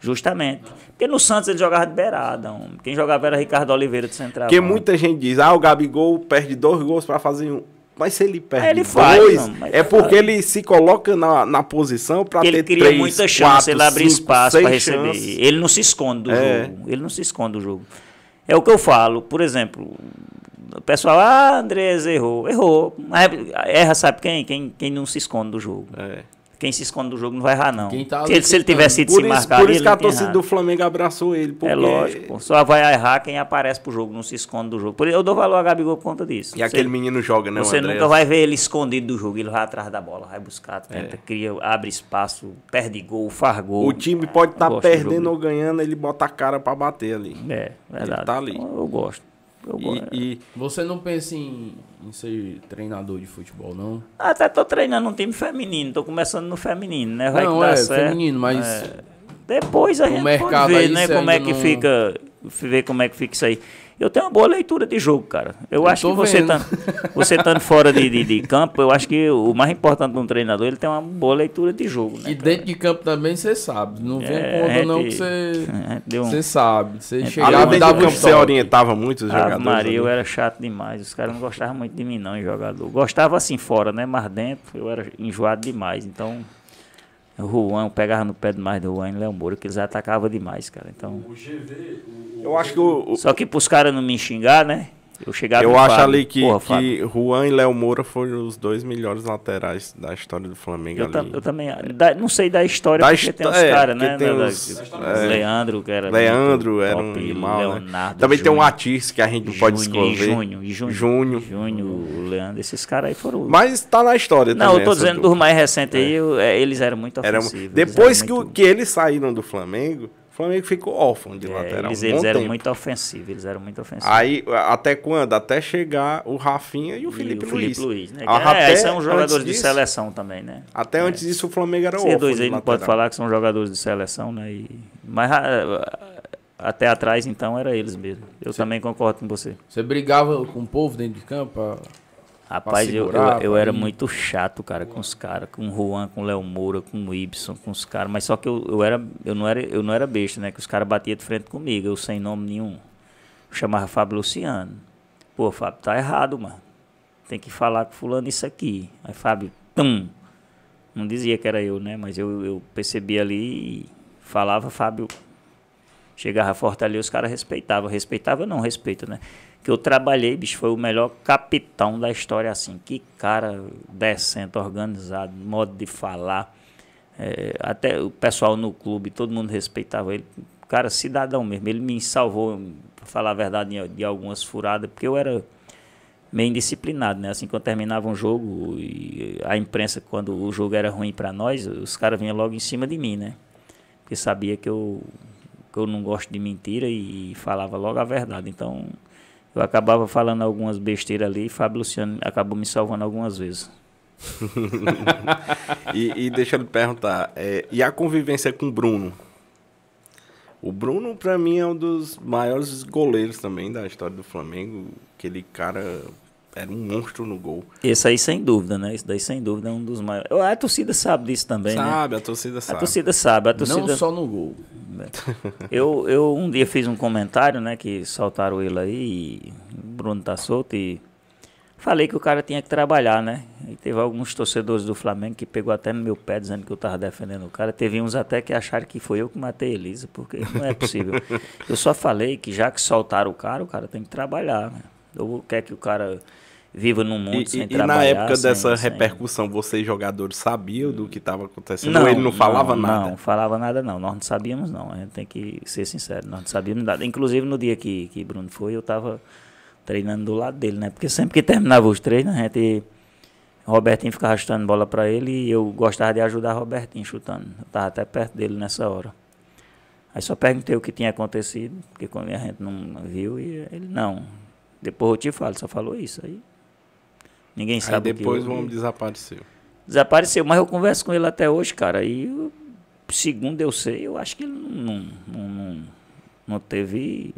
Justamente. Porque no Santos ele jogava de beirada. Quem jogava era Ricardo Oliveira de central. Porque muita gente diz, ah, o Gabigol perde dois gols para fazer um. Mas se ele perde ele faz, dois, não, é porque faz. ele se coloca na, na posição para ter cria três, muita chance, quatro, ele abre cinco, espaço para receber. Chances. Ele não se esconde do é. jogo. Ele não se esconde do jogo. É o que eu falo. Por exemplo, o pessoal, ah, Andrés errou. Errou. Erra, sabe quem? Quem, quem não se esconde do jogo. É. Quem se esconde do jogo não vai errar, não. Tá se, ele, se ele tivesse ido se marcar. Por isso que a torcida do Flamengo abraçou ele. Porque... É lógico. Só vai errar quem aparece pro jogo, não se esconde do jogo. Por isso eu dou valor a Gabigol por conta disso. E você, aquele menino joga, né? Você nunca vai ver ele escondido do jogo. Ele vai atrás da bola, vai buscar, tenta, é. cria, abre espaço, perde gol, faz gol. O time pode estar tá perdendo ou ganhando, ele bota a cara para bater ali. É, verdade. Ele tá ali. Eu, eu gosto. Eu e, e, você não pensa em, em, ser treinador de futebol, não? Até tô treinando um time feminino, tô começando no feminino, né? Vai não, é, certo. feminino, mas... É, depois a o gente pode ver, né, como é que não... fica, ver como é que fica isso aí. Eu tenho uma boa leitura de jogo, cara. Eu, eu acho que você estando você estando fora de, de, de, campo, eu acho que o mais importante de um treinador ele tem uma boa leitura de jogo. Né, e dentro de campo também você sabe. Não vem é, conta, não, que você, um, você sabe. Você chegava e dava campo, Você orientava muito os jogadores. Maria, eu era chato demais. Os caras não gostavam muito de mim, não, em jogador. Gostava assim fora, né? Mas dentro eu era enjoado demais. Então. O Juan, pegava no pé demais do Juan e Léo Moura, que eles atacavam demais, cara. Então, o GV, o, eu acho que o, Só que pros caras não me xingar, né? Eu chegava Eu acho Fábio, ali que, porra, que Juan e Léo Moura foram os dois melhores laterais da história do Flamengo. Eu. Tam, eu também. Da, não sei da história, da porque tem uns é, caras, né? Tem os, é, Leandro, que era. Leandro era um animal. Né? Leonardo, né? Também Júnior, tem um Atis que a gente não pode escolher. Junho, e Junho. Junho. Leandro, esses caras aí foram. Mas tá na história não, também. Não, eu tô dizendo dos mais recentes aí, eu, é, eles eram muito ofensivos. Era, depois que, muito... que eles saíram do Flamengo Flamengo ficou órfão de é, lateral. Eles, um eles eram tempo. muito ofensivos, eles eram muito ofensivos. Aí, até quando? Até chegar o Rafinha e o Felipe, e o Felipe Luiz. né? Ah, é, são jogadores de seleção também, né? Até é. antes disso o Flamengo era órfão. Esses dois aí não pode falar que são jogadores de seleção, né? E, mas até atrás, então, era eles mesmo. Eu você, também concordo com você. Você brigava com o povo dentro de campo? Rapaz, eu, eu, eu era muito chato, cara, com os caras, com o Juan, com o Léo Moura, com o Ibson, com os caras, mas só que eu, eu, era, eu, não era, eu não era besta, né? Que os caras batiam de frente comigo, eu sem nome nenhum. Eu chamava Fábio Luciano. Pô, Fábio, tá errado, mano. Tem que falar com fulano isso aqui. Aí Fábio, tum. Não dizia que era eu, né? Mas eu, eu percebi ali e falava, Fábio. Chegava forte ali, os caras respeitavam. Respeitava não, respeita, né? Que eu trabalhei, bicho, foi o melhor capitão da história, assim. Que cara decente, organizado, modo de falar. É, até o pessoal no clube, todo mundo respeitava ele. Cara, cidadão mesmo. Ele me salvou, para falar a verdade, de algumas furadas, porque eu era meio indisciplinado, né? Assim, quando terminava um jogo e a imprensa, quando o jogo era ruim para nós, os caras vinham logo em cima de mim, né? Porque sabia que eu, que eu não gosto de mentira e falava logo a verdade. Então, eu acabava falando algumas besteiras ali e Fábio Luciano acabou me salvando algumas vezes. e, e, deixa eu perguntar, é, e a convivência com o Bruno? O Bruno, para mim, é um dos maiores goleiros também da história do Flamengo. Aquele cara era um monstro no gol. Esse aí, sem dúvida, né? Esse daí, sem dúvida, é um dos maiores. A torcida sabe disso também, sabe, né? Sabe, a torcida sabe. A torcida sabe. A torcida... Não só no gol. Eu, eu um dia fiz um comentário, né? Que soltaram ele aí, e o Bruno tá solto e falei que o cara tinha que trabalhar, né? E teve alguns torcedores do Flamengo que pegou até no meu pé dizendo que eu tava defendendo o cara. Teve uns até que acharam que foi eu que matei a Elisa, porque não é possível. eu só falei que já que soltaram o cara, o cara tem que trabalhar, né? Ou quer que o cara viva num mundo e, sem e, trabalhar. E na época sem, dessa sem... repercussão, vocês jogadores sabiam do que estava acontecendo? Não, Ou ele não falava não, nada? Não, falava nada não. Nós não sabíamos não. A gente tem que ser sincero. Nós não sabíamos nada. Inclusive no dia que, que Bruno foi, eu estava treinando do lado dele, né? Porque sempre que terminava os treinos, a gente... Robertinho ficava chutando bola para ele e eu gostava de ajudar Robertinho chutando. Eu estava até perto dele nessa hora. Aí só perguntei o que tinha acontecido, porque quando a gente não viu, e ele, não. Depois eu te falo, só falou isso. Aí Ninguém sabe Aí depois que o homem desapareceu. Desapareceu, mas eu converso com ele até hoje, cara. E segundo eu sei, eu acho que ele não, não, não, não teve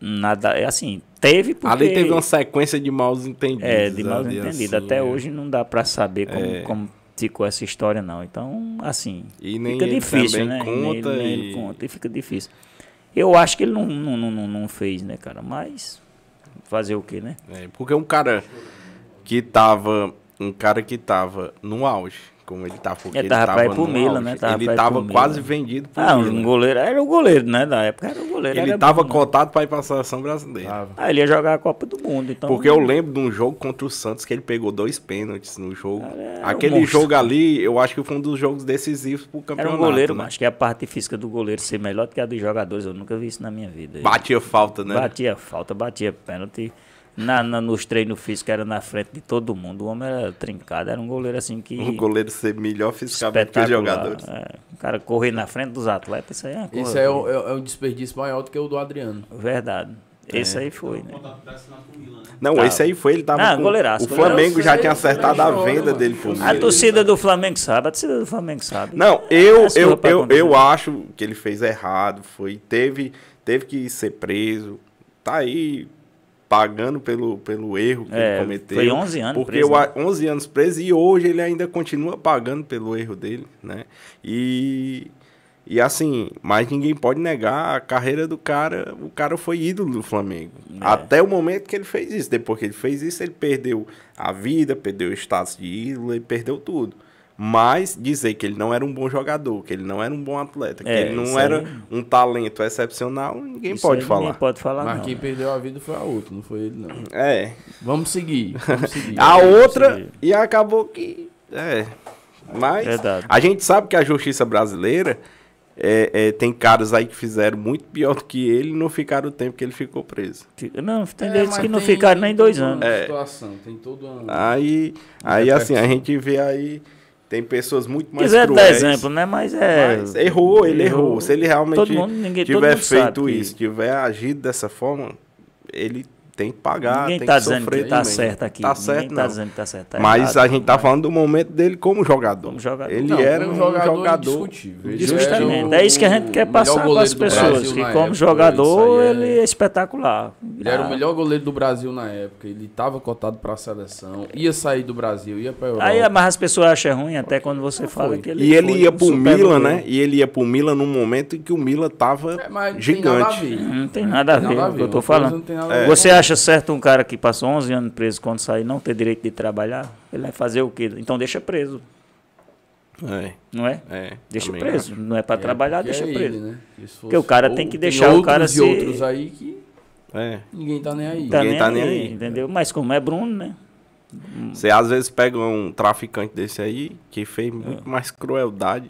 nada. É assim, teve porque. Ali teve uma sequência de maus entendidos. É, de maus entendidos. Assim, até é. hoje não dá para saber como, é. como ficou essa história, não. Então, assim. E nem fica difícil, né? Conta nem, nem e... ele conta e fica difícil. Eu acho que ele não, não, não, não fez, né, cara? Mas fazer o quê, né? É, porque um cara que tava. Um cara que tava no auge. Como ele tava, porque ele tava, ele tava pra ir pro Milan, né? Tava ele tava quase vendido pro ah, Milan. um goleiro, era o goleiro, né? Da época era o goleiro. Ele tava bom, cotado pra ir pra seleção brasileira. Tava. Ah, ele ia jogar a Copa do Mundo, então... Porque eu lembro de um jogo contra o Santos que ele pegou dois pênaltis no jogo. Aquele um jogo ali, eu acho que foi um dos jogos decisivos pro campeonato. Era um goleiro, né? acho que a parte física do goleiro ser melhor do que a dos jogadores, eu nunca vi isso na minha vida. Batia falta, né? Batia falta, batia pênalti na, na, nos treinos físicos era na frente de todo mundo. O homem era trincado, era um goleiro assim que. Um goleiro ser melhor fisicamente que os jogadores. É, o cara correr na frente dos atletas, isso aí é uma coisa. Isso é, o, é, um desperdício maior do que o do Adriano. Verdade. É. Esse aí foi, né? Não, tá. esse aí foi, ele tava. Não, com... goleiraço, o Flamengo já tinha acertado a venda dele pro A torcida do Flamengo sabe, a torcida do Flamengo sabe. Não, eu, eu, eu, eu acho que ele fez errado. Foi, teve, teve que ser preso. Tá aí, pagando pelo, pelo erro que é, ele cometeu. Foi 11 anos porque preso. Porque né? 11 anos preso e hoje ele ainda continua pagando pelo erro dele, né? E e assim, mas ninguém pode negar a carreira do cara. O cara foi ídolo do Flamengo. É. Até o momento que ele fez isso. Depois que ele fez isso, ele perdeu a vida, perdeu o status de ídolo e perdeu tudo. Mas dizer que ele não era um bom jogador, que ele não era um bom atleta, que é, ele não era aí... um talento excepcional, ninguém isso pode falar. Ninguém pode falar, Mas não. quem perdeu a vida foi a outra, não foi ele, não. É. Vamos seguir. Vamos seguir. a outra, seguir. e acabou que. É. Mas Verdade. a gente sabe que a justiça brasileira é, é, tem caras aí que fizeram muito pior do que ele e não ficaram o tempo que ele ficou preso. Não, tem é, que não ficaram nem dois anos. É. Situação, tem todo um... Aí, aí assim, a gente vê aí tem pessoas muito mais Quiser cruéis. dar exemplo, né? Mas é. Mas errou, ele errou. errou. Se ele realmente mundo, ninguém, tiver feito que... isso, tiver agido dessa forma, ele tem que pagar, Ninguém tem tá que dizendo sofrer que tá também. certo aqui. Tá Ninguém certo, tá não. dizendo que tá certo. Tá Mas errado, a gente tá mas- falando do momento dele como jogador. Como jogador. Ele Não, era um jogador jogador, Justamente. era É isso que a gente quer o passar para as pessoas. Brasil Que como época, jogador, aí ele é espetacular. Ele era Ah, o melhor goleiro do Brasil na época. Ele estava cotado para a seleção. Ia sair do Brasil, ia para Europa. Aí, mas as pessoas acham ruim até quando você fala foi. que ele E ele ia um pro super Milan, né? E ele ia pro Milan num momento em que o Milan tava É, mas não tem nada a gigante. ver. Não tem nada a ver o que eu tô falando. ver Você com- acha certo um cara que passou 11 anos preso quando sair não ter direito de trabalhar? Ele vai fazer o quê? Então deixa preso, É, não é? é. Deixa preso. Não é para É, trabalhar, deixa é preso. ele, né? Porque o cara tem que tem deixar o outros cara se- outros aí que acho. É. ninguém tá nem aí. Tá Ninguém tá nem aí, aí. entendeu? Mas como é Bruno, né? Você às vezes pega um traficante desse aí que fez muito mais crueldade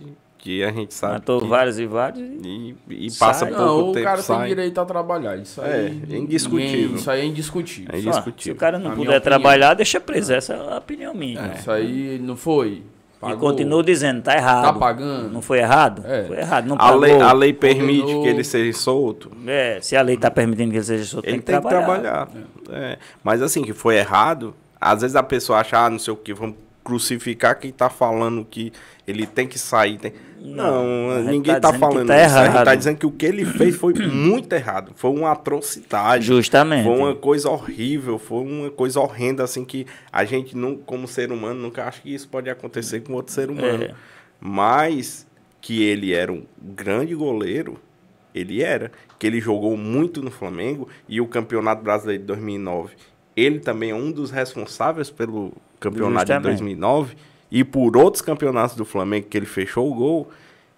que a gente sabe. Matou que- vários e vários. E, e Sai. passa pouco Não, o tempo, cara sai. tem direito a trabalhar. Isso É, aí, é indiscutível. ninguém- Isso aí é indiscutível. É indiscutível. se o cara não A puder trabalhar, deixa preso. Essa é a opinião minha. né? Isso aí não foi. E Pagou. continuo dizendo, tá errado. Tá pagando. Não foi errado? É. Foi errado. Não A pagou. lei, a lei permite condenou. que ele seja solto. É, se a lei tá permitindo que ele seja solto, Ele tem que trabalhar. É. Mas assim, que foi errado, às vezes a pessoa acha, ah, não sei o que, vamos crucificar quem tá falando que ele tem que sair. tem- Não, ninguém tá tá, que falando tá isso. A gente tá dizendo que o que ele fez foi muito errado. Foi uma atrocidade. Justamente. Foi uma coisa horrível, foi uma coisa horrenda, assim, que a gente, não, como ser humano, nunca acha que isso pode acontecer com outro ser humano. É. Mas que ele era um grande goleiro, ele era. Que ele jogou muito no Flamengo e o Campeonato Brasileiro de 2009. Ele também é um dos responsáveis pelo campeonato de Justamente. 2009 e por outros campeonatos do Flamengo que ele fechou o gol.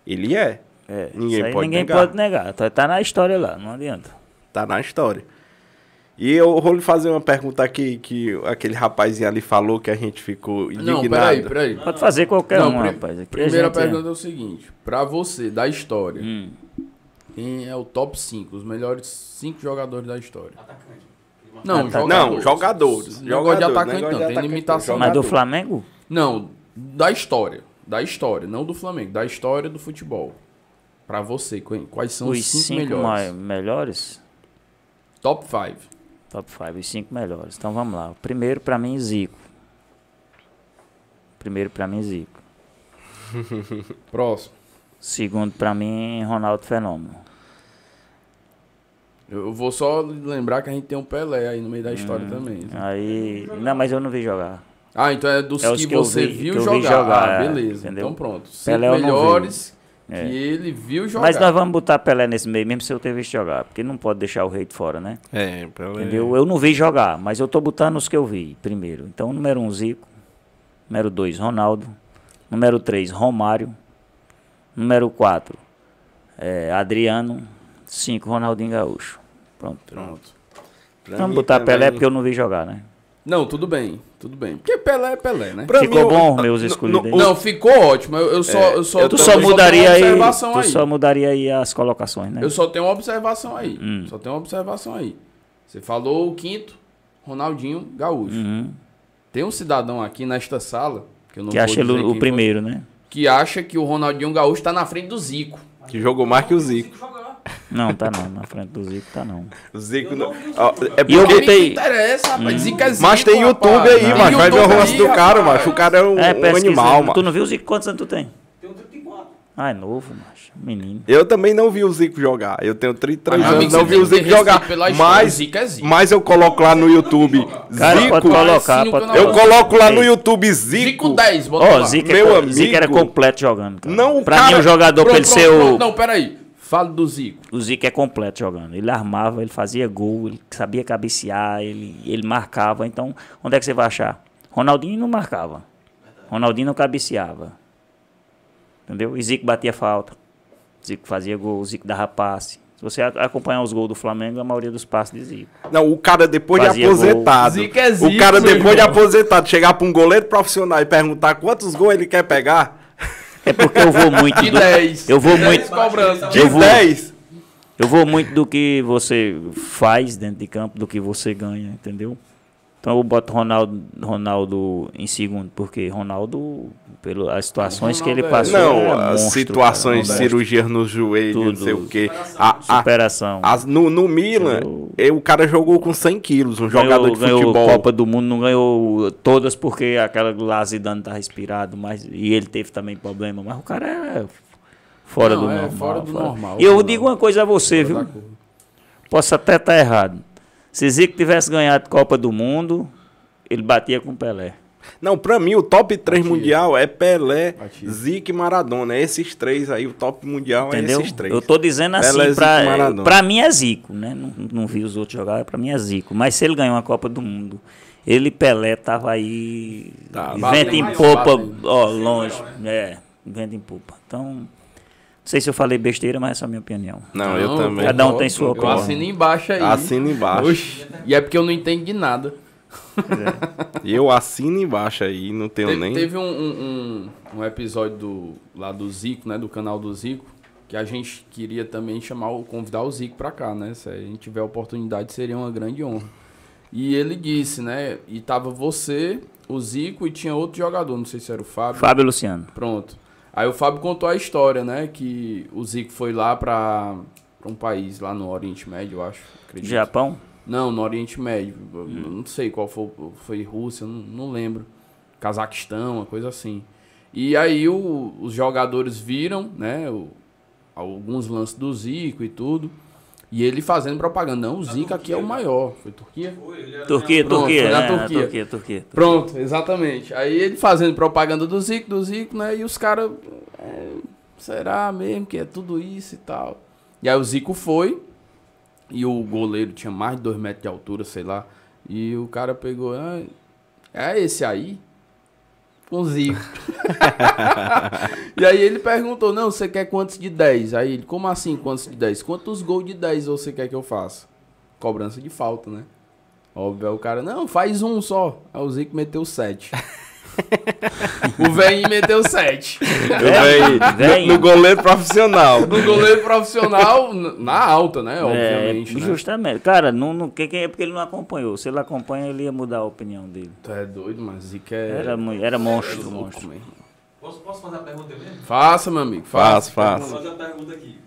Ele é. É, Ninguém isso aí pode ninguém negar. pode negar. Tá, tá na história lá, não adianta. Tá na história. E eu vou lhe fazer uma pergunta aqui que aquele rapazinho ali falou que a gente ficou indignado. Não, peraí, peraí. Pode fazer qualquer Não, um, rapaz. Aqui Primeira gente é- pergunta é o seguinte: pra você, da história, Hum. quem é o top 5, os melhores 5 jogadores da história? Não, Atacante. jogadores. Não, jogadores. Negócio de atacante não, de tem atacante, limitação. Mas do jogador. Flamengo? Não, da história. Da história, não do Flamengo, da história do futebol. Pra você, qu- quais são os Os 5 cinco melhores? melhores? Top 5. Top 5, os cinco melhores. Então vamos lá. O primeiro pra mim, Zico. Primeiro pra mim, Zico. Próximo. Segundo pra mim, Ronaldo Fenômeno. Eu vou só lembrar que a gente tem um Pelé aí no meio da história Hum. também. Aí. Não, mas eu não vi jogar. Ah, então é dos É que, que você vi- viu que jogar. vi jogar, ah, é, beleza. entendeu? Então pronto. Cinco Pelé melhores É. que ele viu jogar. Mas nós vamos botar Pelé nesse meio, mesmo se eu ter visto jogar. Porque não pode deixar o rei de fora, né? É, pelo Entendeu? Eu não vi jogar, mas eu tô botando os que eu vi primeiro. Então, número um, Zico. Número dois, Ronaldo. Número três, Romário. Número quatro, é, Adriano. Cinco, Ronaldinho Gaúcho. Pronto. Pronto. Pra Vamos botar Pelé porque eu não vi jogar, né? Não, tudo bem. Tudo bem. Porque Pelé é Pelé, né? Pra Ficou mim, bom os meus escolhidos no- Não, ficou ótimo. Eu, eu só, É, eu só, eu Tu eu só tenho mudaria uma aí, observação tu aí. só mudaria aí as colocações, né? Eu só tenho uma observação aí. Hum. Só tenho uma observação aí. Você falou o quinto, Ronaldinho Gaúcho. Uhum. Tem um cidadão aqui nesta sala, que eu não Que vou acha ele o, quem o foi, primeiro, né? que acha que o Ronaldinho Gaúcho tá na frente do Zico. Que jogou mais que o Zico. Não, tá não. Na frente do Zico tá não. Zico não. Ó, é E eu porque- botei- interessa, rapaz. Zico é Zico, Mas tem YouTube rapaz. aí, Tem mas vai ver o rosto do cara, macho. O cara é um, É, um animal, Tu mano. não viu o Zico? Quantos anos tu tem? Tenho 34. Ah, é novo, macho. Menino. Eu também não vi o Zico jogar. Eu tenho 33 Mas, meu anos, amigo, não vi o Zico jogar. Mas, Zico é Zico. mas eu coloco lá no YouTube Cara, Zico. pode colocar, pode eu não- coloco lá no. YouTube Zico Zico. 10, bota Ó, lá. Zico, Meu é, amigo. Zico era completo jogando, cara. Não, pra cara- mim, o jogador, pra Pronto, ele pronto, ser pronto. o... Não, peraí. Fala do Zico. O Zico é completo jogando. Ele armava, ele fazia gol, ele sabia cabecear, ele, ele marcava. Então, onde é que você vai achar? Ronaldinho não marcava. Ronaldinho não cabeceava. Entendeu? E Zico batia falta. Zico fazia gol, Zico dava passe. Se você acompanhar os gols do Flamengo, a maioria dos passes de Zico. Não, o cara depois Fazia de aposentado. Zico é Zico, o cara depois de aposentado chegar pra um goleiro profissional e perguntar quantos gols ele quer pegar. É porque eu vou muito De do, 10. eu vou De muito 10 cobrança. De Eu vou- 10. eu vou muito do que você faz dentro de campo, do que você ganha, entendeu? Então eu boto Ronaldo, Ronaldo em segundo, porque Ronaldo, pelas situações Ronaldo que ele é- passou. Não, é as monstro, situações, cara, cirurgia no joelho, Tudo, não sei o quê. A, a, superação. A, no, no Milan, eu, o cara jogou com 100 quilos, um ganhou, jogador de futebol. Ganhou Copa do Mundo, não ganhou todas porque aquela lá Zidane tá respirado, mas, e ele teve também problema, mas o cara é fora não, do é normal. Fora do normal. E eu digo uma coisa a você, viu? Posso até estar tá errado. Se Zico tivesse ganhado Copa do Mundo, ele batia com Pelé. Não, pra mim o top 3 Batia. mundial é Pelé, Batia. Zico e Maradona. É esses três aí, o top mundial Entendeu? é esses três. Eu tô dizendo assim, Pelé, pra, pra mim é Zico, né? Não, não vi os outros jogar, pra mim é Zico. Mas se ele ganhou uma Copa do Mundo, ele Pelé tava aí tá, vento em popa, ó, longe. Né? É, vento em popa. Então, sei se eu falei besteira, mas essa é a minha opinião. Não, eu também. Cada um tem sua opinião. Assina embaixo aí. Assina embaixo. Oxi, e é porque eu não entendo de nada. É. eu assino embaixo aí, não tenho teve, nem. Teve um, um, um, episódio do, lá do Zico, né? Do canal do Zico, que a gente queria também chamar, convidar o Zico pra cá, né? Se a gente tiver a oportunidade, seria uma grande honra. E ele disse, né? E tava você, o Zico e tinha outro jogador, não sei se era o Fábio. Fábio Luciano. Pronto. Aí o Fábio contou a história, né? Que o Zico foi lá pra, pra um país lá no Oriente Médio, eu acho. Acredito. Japão? Não, no Oriente Médio. Hum. Não sei qual foi. Foi Rússia, não, não lembro. Cazaquistão, uma coisa assim. E aí o, os jogadores viram, né? O, alguns lances do Zico e tudo. E ele fazendo propaganda. Não, o Zico aqui é o maior. Foi Turquia? Foi, Turquia, Pronto, Turquia, foi na Turquia. Turquia, Turquia, Turquia. Pronto, exatamente. Aí ele fazendo propaganda do Zico, do Zico, né? E os caras. É, será mesmo que é tudo isso e tal? E aí o Zico foi. E o goleiro tinha mais de dois metros de altura, sei lá. E o cara pegou. Ah, é esse aí? Com Zico. e aí ele perguntou, não, você quer quantos de 10? Aí ele, como assim quantos de 10? Quantos gols de 10 você quer que eu faça? Cobrança de falta, né? Óbvio, o cara, não, faz um só. Aí o Zico meteu 7. O velho meteu 7. No, no goleiro profissional. No goleiro profissional, na alta, né? Obviamente. É, né? justamente. Cara, não, não, que, é porque ele não acompanhou. Se ele acompanha, ele ia mudar a opinião dele. Tu é doido, mas Zica é. Era, era monstro, é monstro. Mesmo. Posso, posso fazer a pergunta mesmo? Faça, meu amigo. Faça, faça. Vou fazer a pergunta aqui.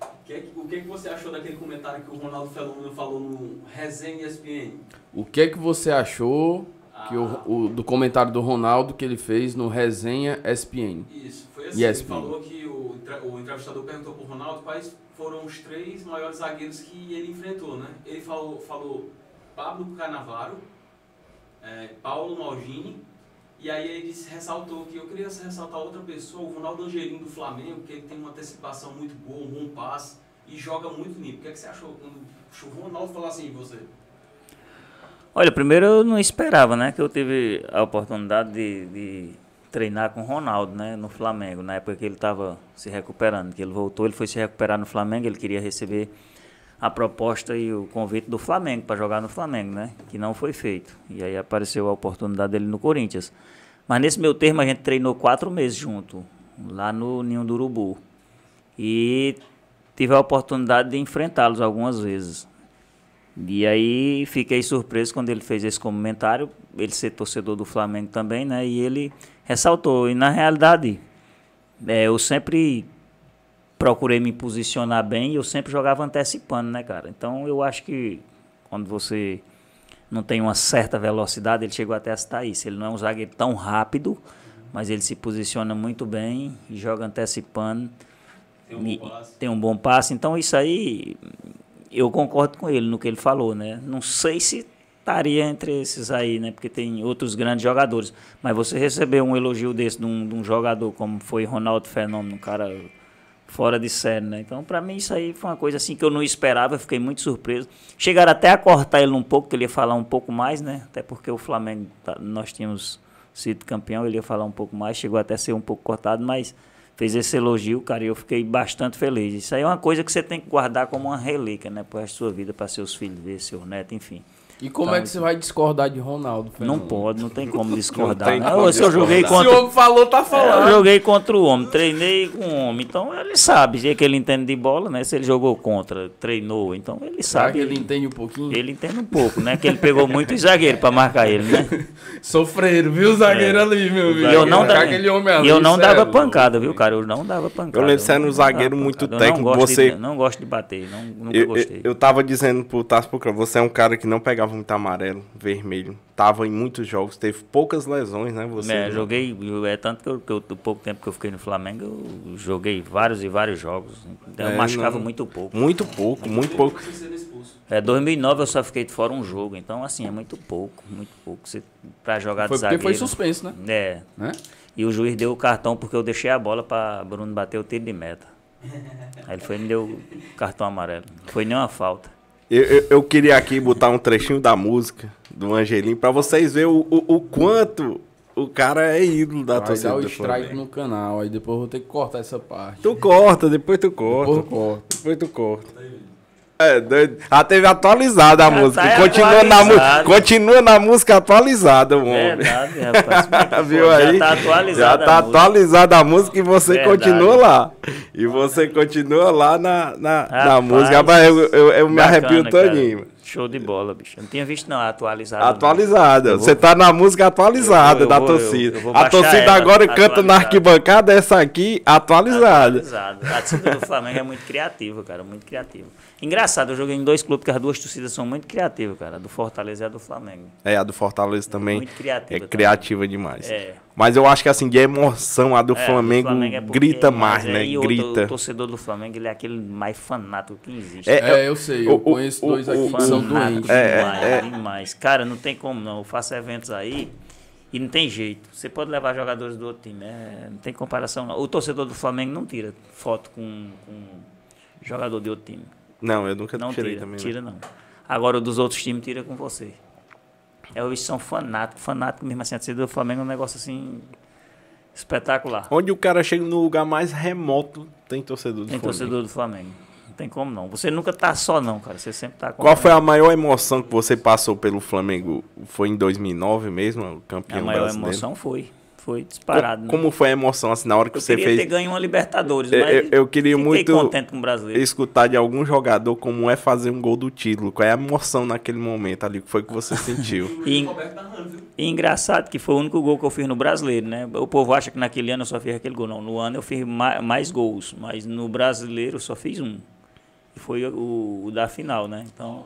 O que, o que, que você achou daquele comentário que o Ronaldo Fenômeno falou no Resenha ESPN? O que que você achou que o, o, do comentário do Ronaldo que ele fez no Resenha ESPN. Isso, foi assim. ESPN. Ele falou que o, o entrevistador perguntou pro Ronaldo quais foram os três maiores zagueiros que ele enfrentou, né? Ele falou, falou Pablo Canavaro, é, Paulo Maldini, e aí ele disse, ressaltou que eu queria ressaltar outra pessoa, o Ronaldo Angelino do Flamengo, que ele tem uma antecipação muito boa, um bom passe e joga muito limpo. O que, é que você achou quando o Ronaldo falou assim de você? Olha, primeiro eu não esperava, né? Que eu tive a oportunidade de, de treinar com o Ronaldo, né? No Flamengo, na época que ele estava se recuperando. Que ele voltou, ele foi se recuperar no Flamengo, ele queria receber a proposta e o convite do Flamengo para jogar no Flamengo, né? Que não foi feito. E aí apareceu a oportunidade dele no Corinthians. Mas nesse meu termo a gente treinou quatro meses junto, lá no Ninho do Urubu. E tive a oportunidade de enfrentá-los algumas vezes. E aí fiquei surpreso quando ele fez esse comentário, ele ser torcedor do Flamengo também, né? E ele ressaltou. E na realidade, é, eu sempre procurei me posicionar bem e eu sempre jogava antecipando, né, cara? Então eu acho que quando você não tem uma certa velocidade, ele chegou até a citar isso. Ele não é um zagueiro tão rápido, mas ele se posiciona muito bem e joga antecipando. Tem um bom passe. Tem um bom passe. Então isso aí eu concordo com ele no que ele falou, né? Não sei se estaria entre esses aí, né? Porque tem outros grandes jogadores. Mas você receber um elogio desse de um, de um jogador como foi Ronaldo Fenômeno, um cara fora de série, né? Então, para mim, isso aí foi uma coisa assim que eu não esperava, fiquei muito surpreso. Chegaram até a cortar ele um pouco, que ele ia falar um pouco mais, né? Até porque o Flamengo, tá, nós tínhamos sido campeão, ele ia falar um pouco mais, chegou até a ser um pouco cortado, mas fez esse elogio, cara, e eu fiquei bastante feliz. Isso aí é uma coisa que você tem que guardar como uma relíquia, né, para a sua vida, para seus filhos ver, seu neto, enfim. E como tá, é que você vai discordar de Ronaldo? Fernando? Não pode, não tem como discordar. Tem né? como se eu joguei contra. Se o homem falou, tá falando. Eu joguei contra o homem, treinei com o homem. Então ele sabe, se é que ele entende de bola, né? Se ele jogou contra, treinou, então ele sabe. Será que ele entende um pouquinho? Ele entende um pouco, né? Que ele pegou muito zagueiro pra marcar ele, né? Sofreiro, viu o zagueiro é. ali, meu amigo? eu não, dava, aquele homem ali, eu não dava pancada, viu, cara? Eu não dava pancada. Eu lembro que você era um zagueiro muito técnico. Você... De, não gosto de bater, não, nunca eu, gostei. Eu, eu tava dizendo pro Tassi você é um cara que não pegava muito amarelo vermelho. Tava em muitos jogos, teve poucas lesões, né? Você é, joguei, é tanto que, eu, que eu, do pouco tempo que eu fiquei no Flamengo, eu joguei vários e vários jogos. Então, é, eu machucava não, muito pouco. Muito pouco, muito pouco. É, 2009 eu só fiquei de fora um jogo, então assim, é muito pouco, muito pouco. Você, pra jogar foi de zagueiro. Porque foi suspenso, né? É. Né? E o juiz deu o cartão porque eu deixei a bola para Bruno bater o tiro de meta. Aí ele foi e me deu o cartão amarelo. Não foi nenhuma falta. Eu, eu, eu, queria aqui botar um trechinho da música do Angelim para vocês verem o, o, o, quanto o cara é ídolo da Vai torcida. Vai dar o strike no canal, aí depois eu vou ter que cortar essa parte. Tu corta, depois tu corta. Depois, corta. depois tu corta. É, doido. A teve atualizada a Já música. Tá continua, na, continua na música atualizada, o homem. Verdade, rapaz. Viu aí? Já tá atualizada. Já tá a atualizada a música e você Verdade. continua lá. E você continua lá na, na, rapaz, na música. Rapaz, eu, eu, eu me arrepio todinho. Show de bola, bicho. Eu não tinha visto, não, atualizada. Atualizada. Você tá na música atualizada eu vou, eu da vou, torcida. Eu, a torcida agora canta na arquibancada, essa aqui atualizada. Atualizada. A torcida do Flamengo é muito criativa, cara. Muito criativa. Engraçado, eu joguei em dois clubes que as duas torcidas são muito criativas, cara. A do Fortaleza e a do Flamengo. É, a do Fortaleza também. Muito criativa. É também. criativa demais. É. Mas eu acho que assim, de emoção, a do é, Flamengo, Flamengo é grita mais, né? E grita. O, o, torcedor do Flamengo, ele é aquele mais fanático que existe. É, é eu sei, eu o, conheço dois aqui que são doentes. É, demais, é, demais. Cara, não tem como não. Eu faço eventos aí e não tem jeito. Você pode levar jogadores do outro time, né? Não tem comparação. Não. O torcedor do Flamengo não tira foto com, com jogador de outro time. Não, eu nunca não tirei tira, também. Tira não. não. Agora o dos outros times tira com você. É, eles são fanáticos, fanáticos mesmo assim. A torcida do Flamengo é um negócio assim espetacular. Onde o cara chega no lugar mais remoto, tem torcedor do tem Flamengo. Tem torcedor do Flamengo. Não tem como não. Você nunca tá só não, cara. Você sempre tá com Qual foi a maior emoção que você passou pelo Flamengo? Foi em 2009 mesmo, o campeão A maior brasileiro? emoção foi foi disparado. Como, né? como foi a emoção assim na hora que eu você fez? Eu queria ter ganho uma Libertadores, eu, mas eu, queria muito contente com o brasileiro. escutar de algum jogador como é fazer um gol do título. Qual é a emoção naquele momento ali? Que foi que você sentiu? e, e engraçado que foi o único gol que eu fiz no brasileiro, né? O povo acha que naquele ano eu só fiz aquele gol. Não, no ano eu fiz mais, mais gols, mas no brasileiro eu só fiz um. E foi o, o da final, né? Então.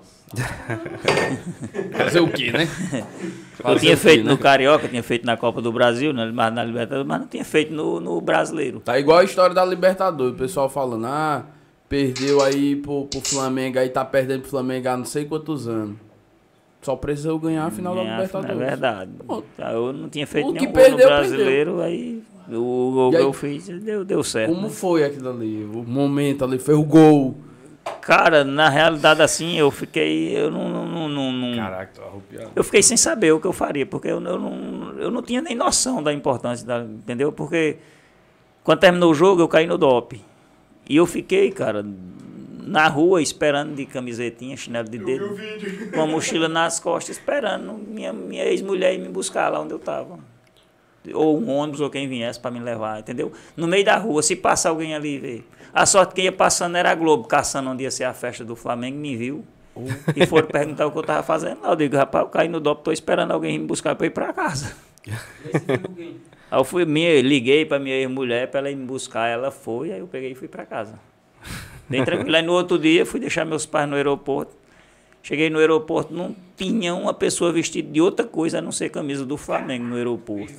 Fazer o quê, né? eu tinha feito quê, no né? Carioca, tinha feito na Copa do Brasil, né? mas na Libertadores, mas não tinha feito no, no Brasileiro. Tá igual a história da Libertadores, o pessoal falando, ah, perdeu aí pro, pro Flamengo, aí tá perdendo pro Flamengo há não sei quantos anos. Só precisou ganhar a final ganhar da Libertadores. É verdade. Eu não tinha feito o nenhum que perdeu, no brasileiro, perdeu. aí o gol que eu fiz deu, deu certo. Como né? foi aquilo ali? O momento ali, foi o gol. Cara, na realidade, assim, eu fiquei. Eu não. não, não, não Caraca, tô arrupiado. Eu fiquei sem saber o que eu faria, porque eu, eu, não, eu não tinha nem noção da importância, da, entendeu? Porque quando terminou o jogo, eu caí no DOP. E eu fiquei, cara, na rua esperando de camisetinha, chinelo de dedo, com a mochila nas costas, esperando minha, minha ex-mulher ir me buscar lá onde eu tava. Ou um ônibus ou quem viesse para me levar, entendeu? No meio da rua, se passa alguém ali ver a sorte que ia passando era a Globo, caçando onde ia ser a festa do Flamengo, me viu. Uh. E foram perguntar o que eu estava fazendo lá. Eu digo, rapaz, eu caí no DOP, estou esperando alguém me buscar para ir para casa. aí eu fui, liguei para minha ex-mulher para ela ir me buscar, ela foi, aí eu peguei e fui para casa. Bem tranquilo. Aí no outro dia fui deixar meus pais no aeroporto. Cheguei no aeroporto, não tinha uma pessoa vestida de outra coisa a não ser camisa do Flamengo no aeroporto.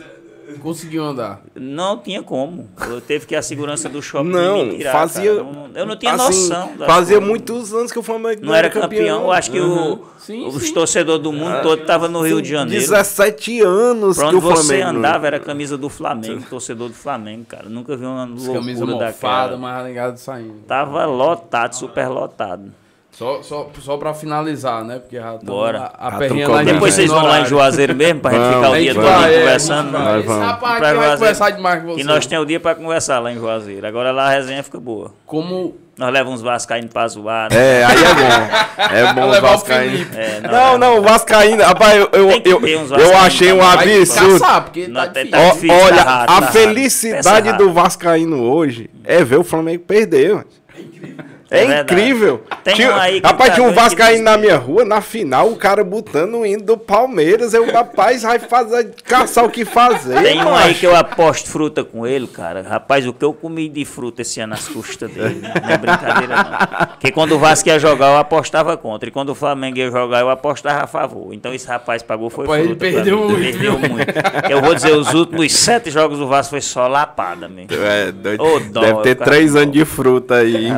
Conseguiu andar? Não tinha como. Eu teve que a segurança do shopping não, me tirar, fazia, não, eu não tinha assim, noção. Fazia coisas. muitos anos que o Flamengo não era campeão. campeão. Eu acho que uhum. o, sim, os sim. torcedores do mundo todo estavam no Rio de Janeiro. 17 anos que o Flamengo... você andava era camisa do Flamengo, torcedor do Flamengo, cara. Nunca vi uma loucura camisa mofada, daquela. saindo. Tava lotado, super lotado. Só, só, só pra finalizar, né? Porque já Bora. a, a perrinha gente Depois vocês vão lá em. Juazeiro mesmo pra gente Vamos, ficar o dia todo é, conversando. Nós Esse rapaz Pra aqui vai conversar demais com você. Que nós temos o dia pra conversar lá em Juazeiro. Agora lá a resenha fica boa. Como Nós levamos uns vascaínos pra zoar. né? É, aí é bom. É bom o levar o Vascaíno. Felipe. É, Não, não, o Vascaíno. Rapaz, eu, eu, eu, eu vascaínos achei um absurdo. caçar, porque Não, tá difícil. tá difícil, olha, tá raro, a tá raro. felicidade Peça do. Vascaíno hoje é ver o Flamengo perder. mano. É, É verdade. incrível. Tem Tinha- um aí que rapaz, tá tinha um Vascaíno na minha rua, na final, o cara botando o hino do Palmeiras. Eu, rapaz, vai fazer, caçar o que fazer. Tem um aí que eu aposto fruta com ele, cara. Rapaz, o que eu comi de fruta esse ano nas custas dele. Não é brincadeira, não. Porque quando o Vasco ia jogar, eu apostava contra. E quando o Flamengo ia jogar, eu apostava a favor. Então esse rapaz pagou foi Rapaz, ele fruta. pra perdeu muito, Perdeu muito. Eu vou dizer, os últimos sete jogos do Vasco foi só lapada, meu. É, doido. Ô, dó, Deve ter três anos de fruta aí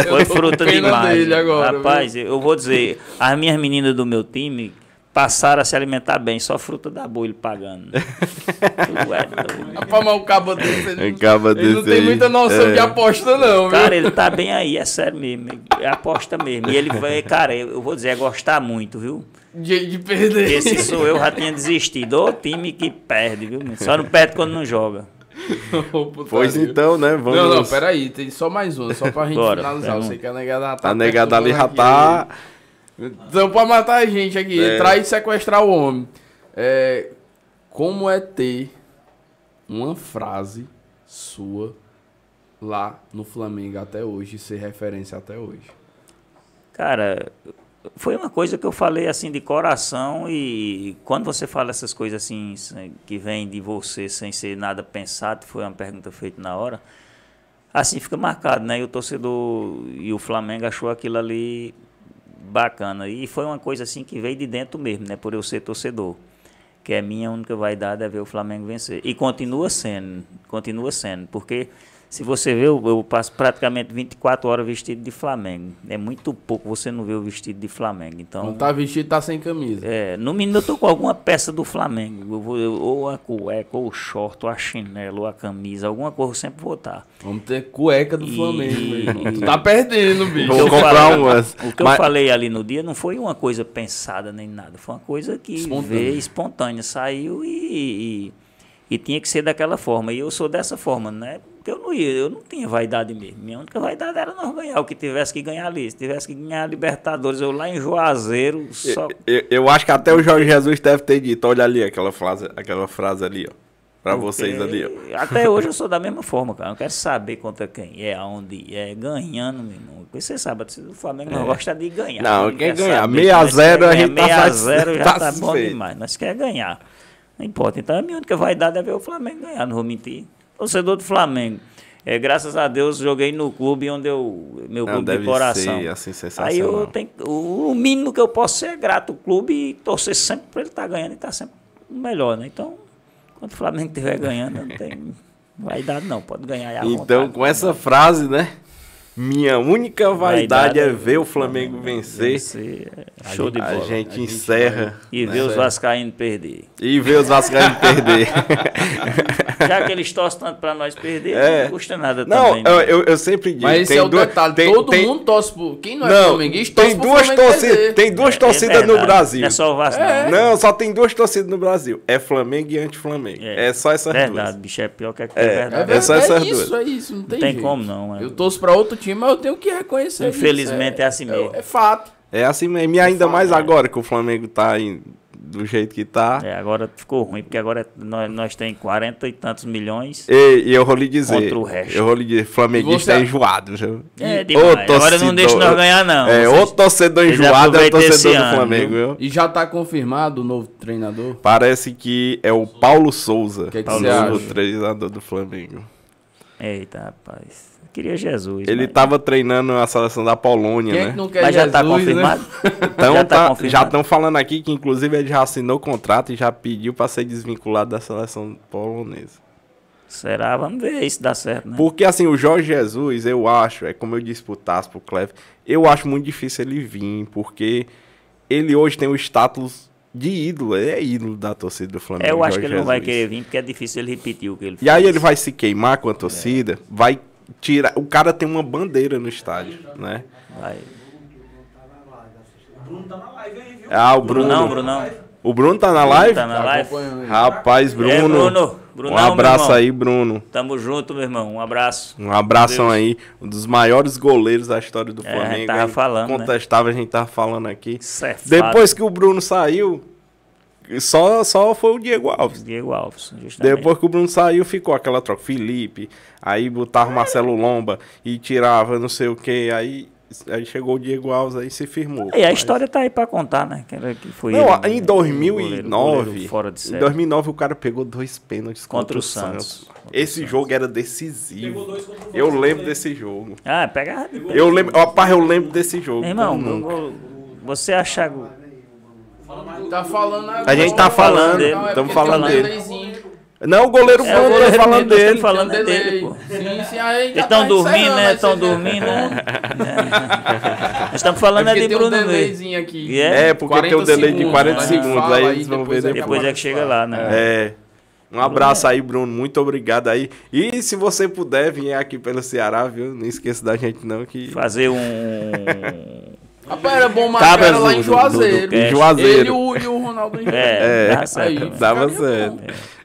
empenhada. Foi fruta demais. dele agora, Rapaz, eu vou dizer, as minhas meninas do meu time passaram a se alimentar bem, só fruta da boa ele pagando. É doido. Rapaz, mas o cabo desse, ele, não- Cabo ele não desse tem aí. muita noção É. de aposta, não, viu? Cara, ele tá bem aí, é sério mesmo. É aposta mesmo. E ele vai, cara, eu eu vou dizer, é gostar muito, viu? De, de perder. Esse sou eu, já tinha desistido. Ô time que perde, viu? Só não perde quando não joga. Pois então, né? Vamos. Não, não, peraí, tem só mais um, só pra gente Bora, finalizar. Eu sei que a negada tá. A negada ali já tá. Então, pra matar a gente aqui, É. entrar e sequestrar o homem. É, como é ter uma frase sua lá no Flamengo até hoje, ser referência até hoje? Cara, foi uma coisa que eu falei assim de coração e quando você fala essas coisas assim que vem de você sem ser nada pensado, foi uma pergunta feita na hora, assim fica marcado, né? E o torcedor e o Flamengo achou aquilo ali bacana e foi uma coisa assim que veio de dentro mesmo, né? Por eu ser torcedor, que é minha única vaidade é ver o Flamengo vencer e continua sendo, continua sendo, porque se você vê, eu, eu passo praticamente 24 horas vestido de Flamengo. É muito pouco você não vê o vestido de Flamengo. Então, Quando tá vestido, tá sem camisa. é, no mínimo eu tô com alguma peça do Flamengo. Eu vou, eu- ou a cueca, ou o short, ou a chinela, ou a camisa. Alguma coisa eu sempre vou estar. Vamos ter cueca do E- Flamengo. Tu tá perdendo, bicho. Vou comprar umas. O que Mas- eu falei ali no dia não foi uma coisa pensada nem nada. Foi uma coisa que Espontânea. veio espontânea, saiu e, e, e tinha que ser daquela forma. E eu sou dessa forma, né? Porque eu não ia, eu não tinha vaidade mesmo. Minha única vaidade era nós ganhar o que tivesse que ganhar ali. Se tivesse que ganhar a Libertadores, eu lá em Juazeiro, só. Eu, eu acho que até o Jorge Jesus deve ter dito. Olha ali aquela frase, aquela frase ali, ó. Pra vocês ali, ó. Até hoje eu sou da mesma forma, cara. Eu quero saber contra quem é, aonde é, ganhando, meu irmão. Porque você sabe, do Flamengo não gosta de ganhar. É. Não, quem quer ganhar, saber. 6 a Nós 0 quer a gente tá 6 a satis- 0 já tá tá bom demais. Nós quer ganhar. Não importa. Então a minha única vaidade é ver o Flamengo ganhar, não vou mentir. Torcedor do Flamengo. É, graças a Deus joguei no clube onde eu. Meu Não, clube de coração. ser, assim, Aí eu tenho. O mínimo que eu posso ser é grato ao clube e torcer sempre para ele estar ganhando e estar sempre melhor, né? Então, quando o Flamengo estiver ganhando, não tem vaidade não, pode ganhar à Então, vontade. com essa frase, né? Minha única vaidade Vaidade é é ver o Flamengo vencer. Vencer, é show de A bola. gente encerra. E né? ver os vascaínos perder. E ver os Vascaínos perder. Já que eles torcem tanto para nós perder, É. não custa nada Não, também. eu, né? eu, eu sempre digo. Mas esse é o duas- detalhe. tem- Todo tem- mundo torce por. Quem não é Não, flamenguista torce tem pro duas, Flamengo torcidas, perder. tem duas É torcidas no verdade. Brasil. Não é só o Vasco, É. não. Não, só tem duas torcidas no Brasil. É Flamengo e anti-Flamengo. É. só essas Verdade, duas. bicho, é pior que é, É, É, verdade. É verdade, só essas é isso, duas. é isso, não tem, Não tem como não. é. Eu torço pra outro time, mas eu tenho que reconhecer Infelizmente isso. é assim mesmo. É, fato. É assim mesmo. E ainda mais agora que o Flamengo tá aí do jeito que tá. É, agora ficou ruim, porque agora é- nós, nós temos 40 e tantos milhões. E, e eu vou lhe dizer. Contra o resto. Eu vou lhe dizer, flamenguista você- é enjoado. viu? É, Ô, demais. Agora não torcedor- deixa nós ganhar, não. É, Vocês- outro torcedor enjoado é o torcedor do ano, Flamengo? E já tá confirmado o novo treinador? Parece que é o Paulo Souza, Que que o novo treinador do Flamengo. Eita, rapaz. Queria Jesus. Ele mas- tava treinando a seleção da Polônia, Quem é né? que não quer Mas já tá Jesus, né? confirmado? Então, já tá tá- já estão falando aqui que, inclusive, ele já assinou o contrato e já pediu para ser desvinculado da seleção polonesa. Será? Vamos ver se dá certo, né? Porque, assim, o Jorge Jesus, eu acho, é como eu disse pro Cleve, eu acho muito difícil ele vir, porque ele hoje tem o status de ídolo, ele é ídolo da torcida do Flamengo. É, eu acho que Jorge ele não vai Jesus. querer vir, porque é difícil ele repetir o que ele E aí fez. ele vai se queimar com a torcida, vai tirar... O cara tem uma bandeira no estádio, né? Vai. Bruno tá na live aí, viu? Ah, o Bruno. Brunão. O Bruno tá na live? Tá na live. Rapaz, Bruno. É, Bruno. Brunão, um abraço aí, Bruno. Tamo junto, meu irmão. Um abraço. Um abração aí. Um dos maiores goleiros da história do é, Flamengo. Tava falando. Contestável, né? a gente tava falando aqui. Certo. Depois que o Bruno saiu, só, só foi o Diego Alves. Diego Alves, justamente. Depois que o Bruno saiu, ficou aquela troca. Felipe, aí botava o Marcelo Lomba e tirava não sei o que. Aí, aí chegou o Diego Alves aí se firmou. E a mas... história tá aí pra contar, né? Que, que foi não, ele, em 2009, goleiro, goleiro fora de série. em 2009 o cara pegou dois pênaltis contra, contra o Santos. Santos. Esse Santos. jogo era decisivo. Eu lembro desse jogo. Ah, pega. Eu lembro, rapaz, eu lembro desse jogo. Irmão, você acha Tá falando agora. A gente tá falando, estamos falando dele. Não, o goleiro é, tá falando dele. falando é dele, pô. Sim, sim, aí Eles estão tá dormindo, né? Estão dormindo, né? Nós estamos falando é de Bruno um aqui. Yeah. É, porque tem um delay de 40 segundos. Aí eles vão ver depois. Depois é que chega lá, né? É. Um abraço aí, Bruno. Muito obrigado aí. E se você puder vir aqui pelo Ceará, viu? Não esqueça da gente, não. que Fazer um. Rapaz, era bom marcar era lá em Juazeiro. Do, do, do Juazeiro. Ele e o, e o Ronaldo em É, é aí, dava certo.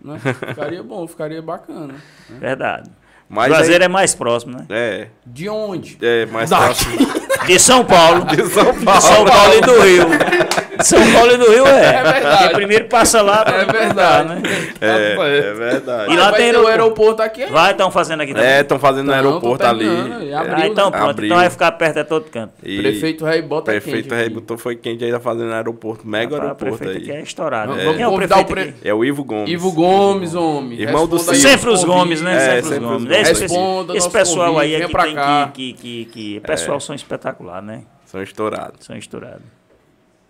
Bom, né? Ficaria bom, ficaria bacana. Né? Verdade. Mas Juazeiro aí... é mais próximo, né? É. De onde? É, mais próximo. De São Paulo. De São Paulo. De São Paulo e do Rio. São Paulo e do Rio é. É verdade. Porque primeiro passa lá pra É verdade. né? É, é verdade. E lá tem o aeroporto aqui? Vai, estão fazendo aqui também. É, estão fazendo no aeroporto ali. Abriu, ah, então pronto. Abriu. Então vai ficar perto de todo canto. E prefeito Rei bota Prefeito Rei botou foi quem já tá fazendo no aeroporto. Mega ah, aeroporto aí. Aqui é estourado. É. Vamos é, convidar o pre... É o Ivo Gomes. Ivo Gomes, homem. Irmão do Ciro. Sempre os Gomes, né? É, sempre os Gomes. Responda Esse pessoal aí é que tem que... que, que, pessoal são espetacular, né? São estourados. São estourados.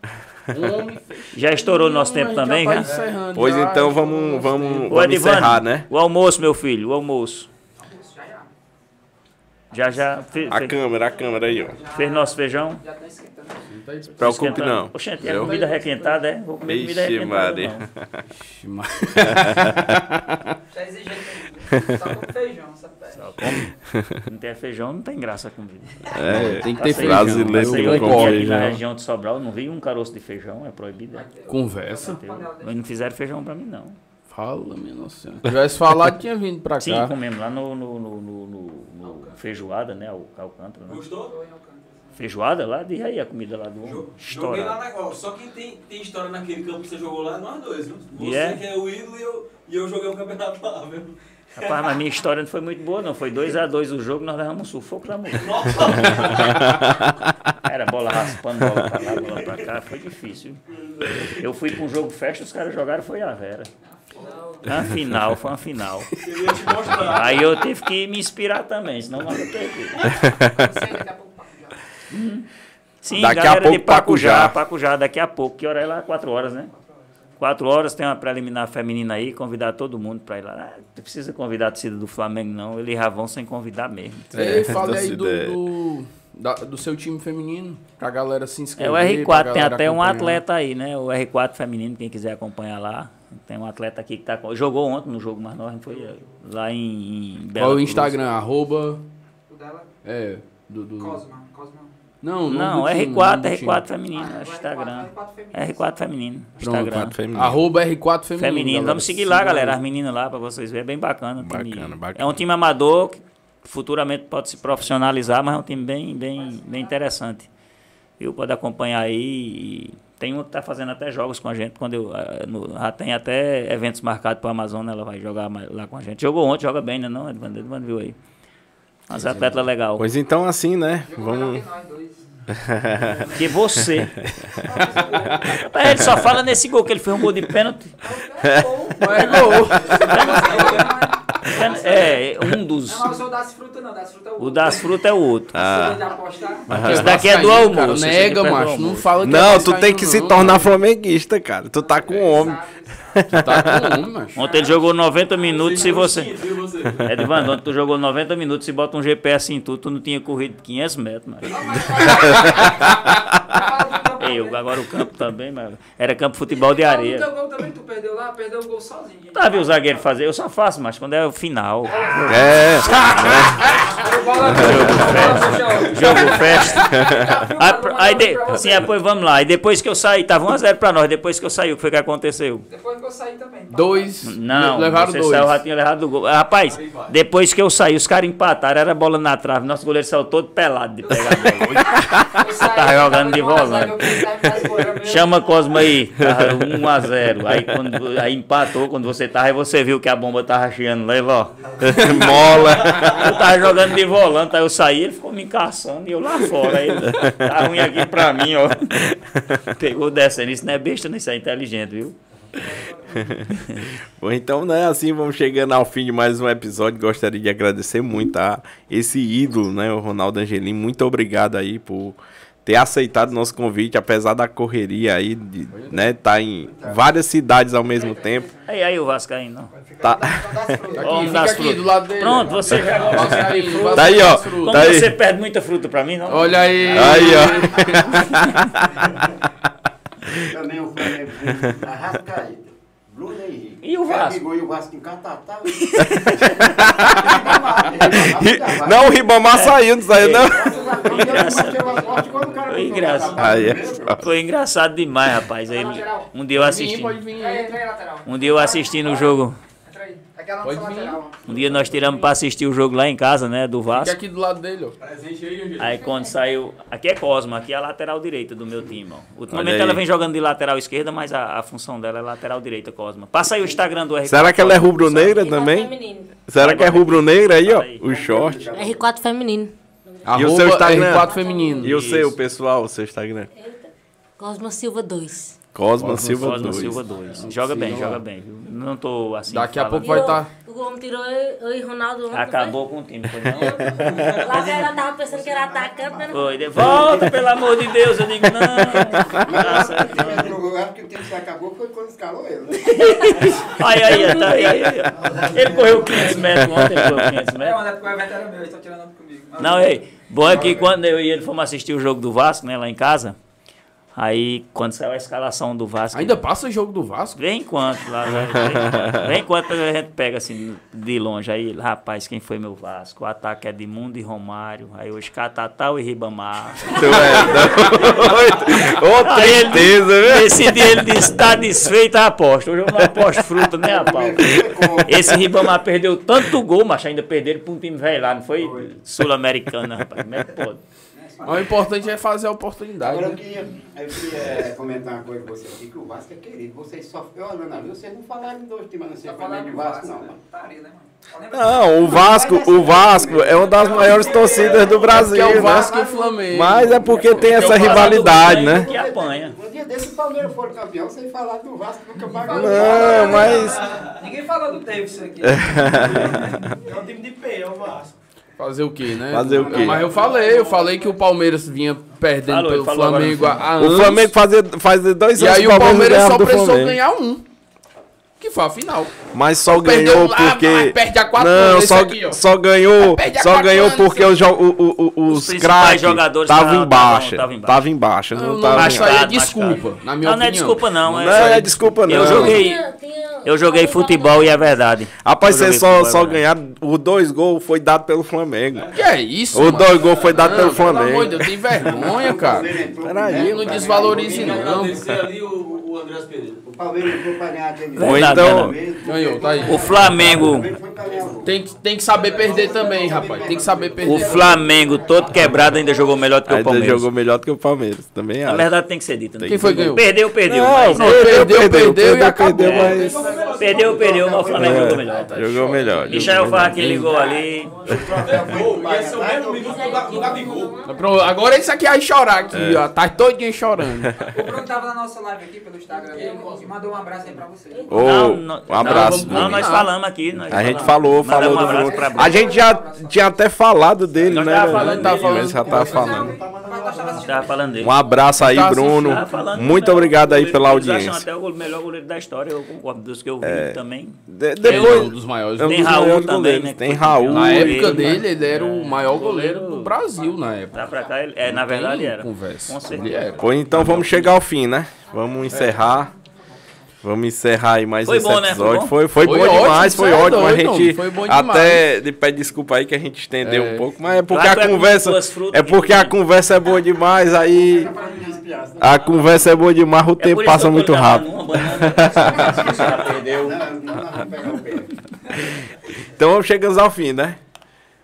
já estourou nosso tempo também, já? Tá pois já, então vamos, vamos, vamos encerrar, né? O almoço, meu filho, o almoço. Já, já. Fe, a câmera, a câmera aí, ó. Fez nosso feijão? Já tá esquentando. Não Preocupe não. Oxente, é comida requentada, é? Vou comer comida requentada. Maria. Ixi, Maria. Já exigente Só com feijão? Só come. Não tem feijão, não tem graça a comida. É, tem que ter feijão. Brasileiro que feijão. na região de Sobral, não vi um caroço de feijão, é proibido. É. Conversa. Mas não fizeram feijão pra mim, não. Fala, minha nossa senhora. Se tivesse falado, tinha vindo pra cá. Sim, comemos lá no, no, no, no, no feijoada, né? O Alcântara. Né? Gostou? Feijoada lá, diz aí a comida lá do homem. Joguei lá na. Ó, só quem tem, tem história naquele campo que você jogou lá é nós dois, viu? Você yeah. que é o ídolo e eu, e eu joguei o um campeonato lá, viu? Rapaz, mas minha história não foi muito boa, não. Foi 2x2 o jogo, nós levamos um sufoco da mulher. Era bola raspando, bola pra lá, bola pra cá. Foi difícil. Eu fui pra um jogo festa, os caras jogaram, foi a Vera. A final, foi uma final. Aí eu tive que me inspirar também, senão nós ia perder. Sim, daqui a pouco, de Pacujá, Pacujá, daqui a pouco. Que hora é lá? Quatro horas, né? Quatro horas tem uma preliminar feminina aí, convidar todo mundo para ir lá. Ah, não precisa convidar a torcida do Flamengo, não. Eles já vão sem convidar mesmo. É, fala aí do, do, da, do, seu time feminino, pra galera se inscrever. É o R4, tem até um atleta aí, né? O R4 feminino, quem quiser acompanhar lá. Tem um atleta aqui que tá, jogou ontem no jogo mais novo, foi lá em, em Bela Qual o Instagram? Arroba... O dela? É, do... do... Cosma. Não, não, R4, R4 feminino, ah, Instagram. R4 feminino, Instagram. R4 feminino. Arroba R4 feminino. Feminino, vamos seguir lá, galera, as meninas lá, pra vocês verem, é bem bacana. Bacana, bacana. É um time amador que futuramente pode se profissionalizar, mas é um time bem, bem, bem interessante. Eu pode acompanhar aí. Tem um que tá fazendo até jogos com a gente. Quando eu, eh, no, já tem até eventos marcados para Amazônia, ela vai jogar lá com a gente. Jogou ontem, joga bem, né? Não, Edvando, Edvando viu aí. Mas é atleta legal. Pois então, assim, né? Vamos. Que você. ele só fala nesse gol que ele fez um gol de pênalti. É gol. É, um dos. Não, mas o das frutas não, das frutas é o outro. O das frutas é o outro. Ah. Esse daqui é do almoço. Nega, macho. Não fala que Não, tu tem que se tornar flamenguista, cara. Tu tá com o homem. Tá com um, macho. Ontem ele jogou 90 minutos se você. Edvando, ontem tu jogou 90 minutos e bota um GPS em tudo, tu não tinha corrido 500 metros, macho. Eu, agora o campo também, mas era campo futebol de areia. O teu gol também tu perdeu lá, perdeu o gol sozinho. Tá, viu o zagueiro fazer? Eu só faço, mas quando é o final. É. Jogo festa. Aí, aí de, sim, depois vamos lá. E depois que eu saí, tava 1x0 pra nós. Depois que eu saí, o que foi que aconteceu? Depois que eu saí também. Dois. Não, levaram você dois. saiu, já tinha levado do gol. Rapaz, depois que eu saí, os caras empataram, era bola na trave. Nosso goleiro saiu todo pelado de pegar a bola. Eu saí, Tá jogando de tava volante. Azar, eu quis sair pra fora mesmo. Chama Cosma aí, tava 1x0. Aí, quando, aí empatou, quando você tava, aí você viu que a bomba tava chiando e ó. Mola. Eu tava jogando de volante, aí eu saí, ele ficou me encaçando e eu lá fora. Aí, tá ruim aqui pra mim, ó. Pegou descendo. Isso não é besta, não, isso é inteligente, viu? Bom, então, né, assim vamos chegando ao fim de mais um episódio. Gostaria de agradecer muito a esse ídolo, né, o Ronaldo Angelim. Muito obrigado aí por ter aceitado nosso convite, apesar da correria aí, de, né, tá em várias cidades ao mesmo tempo. Aí, aí o Vascaíno. Tá, fica das aqui frutas. do lado dele. Pronto, você já gosta. Tá aí, ó. Como Tá aí. você perde muita fruta pra mim, não? Olha aí. aí, ó. Também o Flamengo, Bruno Henrique. E o Vasco? Pegou e o Vasco em Catatá. Não, o Ribamar saiu, não saiu, não. Foi engraçado. É. Foi engraçado demais, rapaz. Aí, um dia eu assisti. Um dia eu assisti no jogo. Aquela Pode vir. Um dia nós tiramos pra assistir o jogo lá em casa, né? Do Fica Vasco. aqui do lado dele, ó. Presente aí. Aí quando saiu. Aqui é Cosma, aqui é a lateral direita do meu time, ó. Ultimamente ela vem jogando de lateral esquerda, mas a, a função dela é lateral direita, Cosma. Passa aí o Instagram do R4. Será que ela é rubro-negra também? Feminino. Será que é rubro-negra aí, ó? O short. R4 feminino. E o seu Instagram? R4 feminino. E o seu, pessoal, o seu Instagram? Cosma Silva 2. Cosma Silva Cosma 2. Silva 2. Joga bem, joga bem. viu? Não tô assim. Daqui a pouco vai estar. O homem tirou eu, eu e Ronaldo ontem. Acabou com o time, foi não? Foi? Lateral tava pensando que era atacante, mas não. Foi, volta, pelo amor de Deus. Eu digo, não. Tá certo. que o tempo se acabou foi quando escalou ele. Aí, aí, tá, aí. Ele correu 500 metros ontem, ele correu 500 É, metros. o Neto Coevert era meu, eles estão tirando comigo. Não, ei, bom é que quando eu e ele fomos assistir o jogo do Vasco, né, lá em casa, aí quando saiu a escalação do Vasco, Ainda passa jogo do Vasco? vem enquanto lá, vem, vem enquanto a gente pega assim de longe, aí, rapaz, quem foi meu Vasco? O ataque é de Mundo e Romário, aí hoje Catatal e Ribamar. Tu é doido. Ô, tristeza, viu? Esse dia ele disse, tá desfeito a aposta. Hoje eu não aposto fruta nem a pau. Esse Ribamar perdeu tanto gol, mas ainda perderam pra um time velho lá, não foi sul-americano, rapaz. Como é que pode? O importante é fazer a oportunidade. Agora eu né? queria, eu queria comentar uma coisa com você aqui, que o Vasco é querido. Vocês só, eu olhando ali, vocês não falaram de dois times, não sei falar de do Vasco, não. né? Putaria, né, mano? Não, o Vasco, o Vasco é uma das maiores torcidas do Brasil, é o né? Vasco e o Flamengo. Mas é porque tem essa Eu rivalidade, né? Que apanha. Um dia desse o Palmeiras for campeão, sem falar do Vasco, nunca pagou. Não, mas Ninguém falou do Davis aqui. é um time de P, é o Vasco. Fazer o quê, né? Fazer o quê? Mas eu falei, eu falei que o Palmeiras vinha perdendo Falou, pelo falou Flamengo há, anos. o Flamengo fazia, fazia dois E anos aí que o Palmeiras ganhava só precisou Flamengo. ganhar um. Que foi a final. Mas só ganhou lá, porque. perde a quatro Não, só, aqui, ó. só ganhou, só ganhou porque os, jo- o- o- o- Os os craques jogadores estavam tavam- em baixa. tavam em baixa. Tava em baixa, não, Não, tava mas em isso aí é Machucado, desculpa, na minha Não, não é desculpa não. Não é- é desculpa não. Eu joguei, eu joguei futebol e é verdade. Rapaz, Eu você só, só é verdade. ganhar. Os dois gols foi dado pelo Flamengo. Que é isso, Os mano? dois gols foi dado pelo Não, Pelo amor de Flamengo. Deus, tem vergonha, cara. Peraí, Não desvalorize, não. Agradecer ali o, o Andrés Pereira. O Palmeiras entrou pra ganhar. Ou Verdade, então. Ganhou, tá aí. O Flamengo, Tem, que- tem que saber perder também, rapaz. Tem que saber perder. o Flamengo todo quebrado ainda jogou melhor do que o Ainda Palmeiras. jogou melhor do que o Palmeiras. Também Na acho. verdade tem que ser dito. né? Quem foi que ganhou? Perdeu, perdeu. Não, mas, perdeu, é, perdeu, perdeu, perdeu e perdeu, acabou. perdeu, mas. perdeu, perdeu, mas o Flamengo É, jogou melhor. Jogou melhor. Michel aquele gol ali. Gabigol. Pronto, agora isso aqui vai chorar aqui, ó. Tá todinho chorando. O Bruno tava na nossa live aqui pelo Instagram dele mandou um abraço aí pra você. Ô, Não, não- um abraço. não, Não, nós falamos aqui. nós A gente falamos. falou, Mandamos falou um do Bruno. A gente já tinha até falado dele, Nós né? tava falando, tava falando Mas já tava falando. Tava falando dele. Um abraço aí, Bruno. Muito obrigado aí pela audiência. até o melhor goleiro da história, eu concordo dos que eu vi É. também. De- Ele é depois, um dos maiores. é um Tem Raul também, goleiros. né, Tem Raul. Na época dele, ele era o maior goleiro- do Brasil na época. Tá pra cá, ele- é, na verdade era. conversa. Com certeza. então vamos chegar ao fim, né? Vamos encerrar. Vamos encerrar aí mais Foi esse bom, né? Foi episódio. bom? Foi, foi, Foi bom demais, foi é ótimo. a gente homem, foi bom até de pede desculpa aí que a gente estendeu É. um pouco, mas é porque a é conversa é que porque a conversa é boa demais, aí a conversa é boa demais, o É tempo passa que eu tô muito rápido. Então vamos chegando ao fim, né?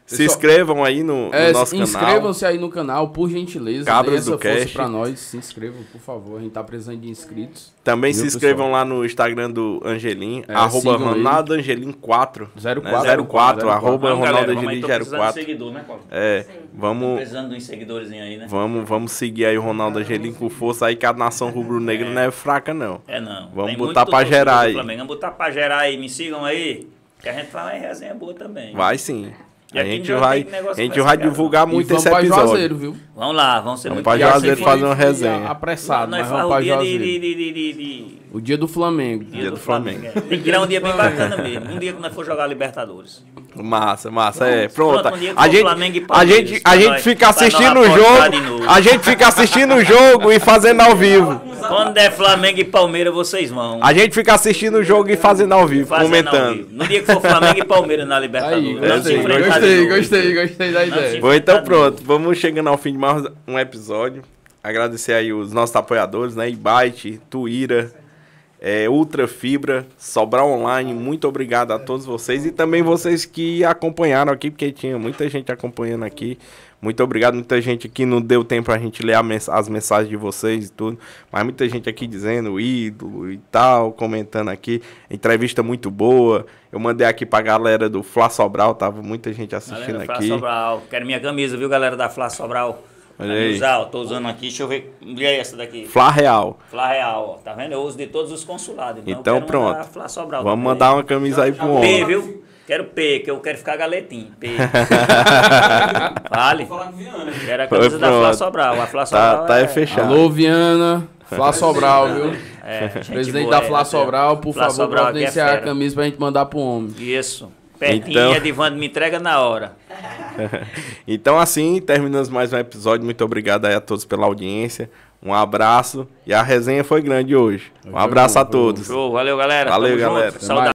Se Pessoal- inscrevam aí no, no É, nosso canal. inscrevam-se aí no canal, por gentileza. Cabras do força Cast. pra nós. Se inscrevam, por favor. A gente tá precisando de inscritos. Também Viu, se inscrevam pessoal? lá no Instagram do Angelim, É, arroba sigam ele. Ronaldo Angelim 4. 04, Né? 04, arroba Vamos, galera, Ronaldo vamos tô precisando de 04. seguidor, né, Paulo? É, vamos, Precisando de uns seguidores aí, né? vamos, vamos seguir aí o Ronaldo Angelim com força aí, que a nação rubro-negra não é fraca, não. É não. Vamos Tem botar pra gerar aí. Vamos botar pra gerar aí. Me sigam aí. Que a gente fala em resenha boa também. Vai sim. E A gente vai, a gente vai divulgar E muito vamos esse pra episódio. Juazeiro, viu? Vamos lá, vamos ser Vamos muito pra Já Juazeiro fazer uma resenha. Apressado, mas vamos pra Juazeiro. O dia do Flamengo. dia do Flamengo. é. Tem que tirar um dia bem bacana mesmo. Um dia que nós for jogar Libertadores. Massa, massa, é. Pronto. Pronto, um dia que A gente, Flamengo e a Palmeiras, gente, a pra gente nós- fica assistindo o jogo. A gente fica assistindo o jogo e fazendo ao vivo. Quando é Flamengo e Palmeiras, vocês vão. A gente fica assistindo o jogo e fazendo ao vivo, fazendo ao comentando. vivo. No dia que for Flamengo e Palmeiras na Aí, Libertadores. Vamos se gostei, gostei, gostei, gostei da ideia. Bom, então Tá pronto. Vamos chegando ao fim de mais um episódio. Agradecer aí os nossos apoiadores, né? Ibite, Tuíra, é, Ultra Fibra, Sobral Online. Muito obrigado a todos vocês e também vocês que acompanharam aqui, porque tinha muita gente acompanhando aqui. Muito obrigado, muita gente aqui não deu tempo pra gente ler a mens- as mensagens de vocês e tudo, mas muita gente aqui dizendo ídolo e tal, comentando aqui. Entrevista muito boa. Eu mandei aqui pra galera do Fla Sobral, tava muita gente assistindo Galera, Flá aqui. Sobral. Quero minha camisa, viu, galera da Flá Sobral? Olha me aí. usar, ó, tô usando aqui, deixa eu ver. E aí, essa daqui? Flá Real. Flá Real, ó. Tá vendo? Eu uso de todos os consulados. Então, Então mandar pronto. Flá Sobral Vamos também. mandar uma camisa aí pro P, homem. viu? Quero P, que eu quero ficar galetinho. P. Vale. Vou falar com o Viana. Quero a Foi camisa da Flá. Sobral. A Flá Tá, Sobral tá é... é fechado. Alô, Viana. Flá Sobral, viu? é, Presidente boa, da é, Flá tá certo. Sobral, por Flá favor, Sobral aqui é providenciar a camisa pra gente mandar pro homem. Isso. Pertinho, Então- Edivando me entrega na hora. Então, assim, terminamos mais um episódio. Muito obrigado aí a todos pela audiência. Um abraço. E a resenha foi grande hoje. Um abraço a todos. Show, valeu, galera. Valeu, Tamo junto. galera. Saudade.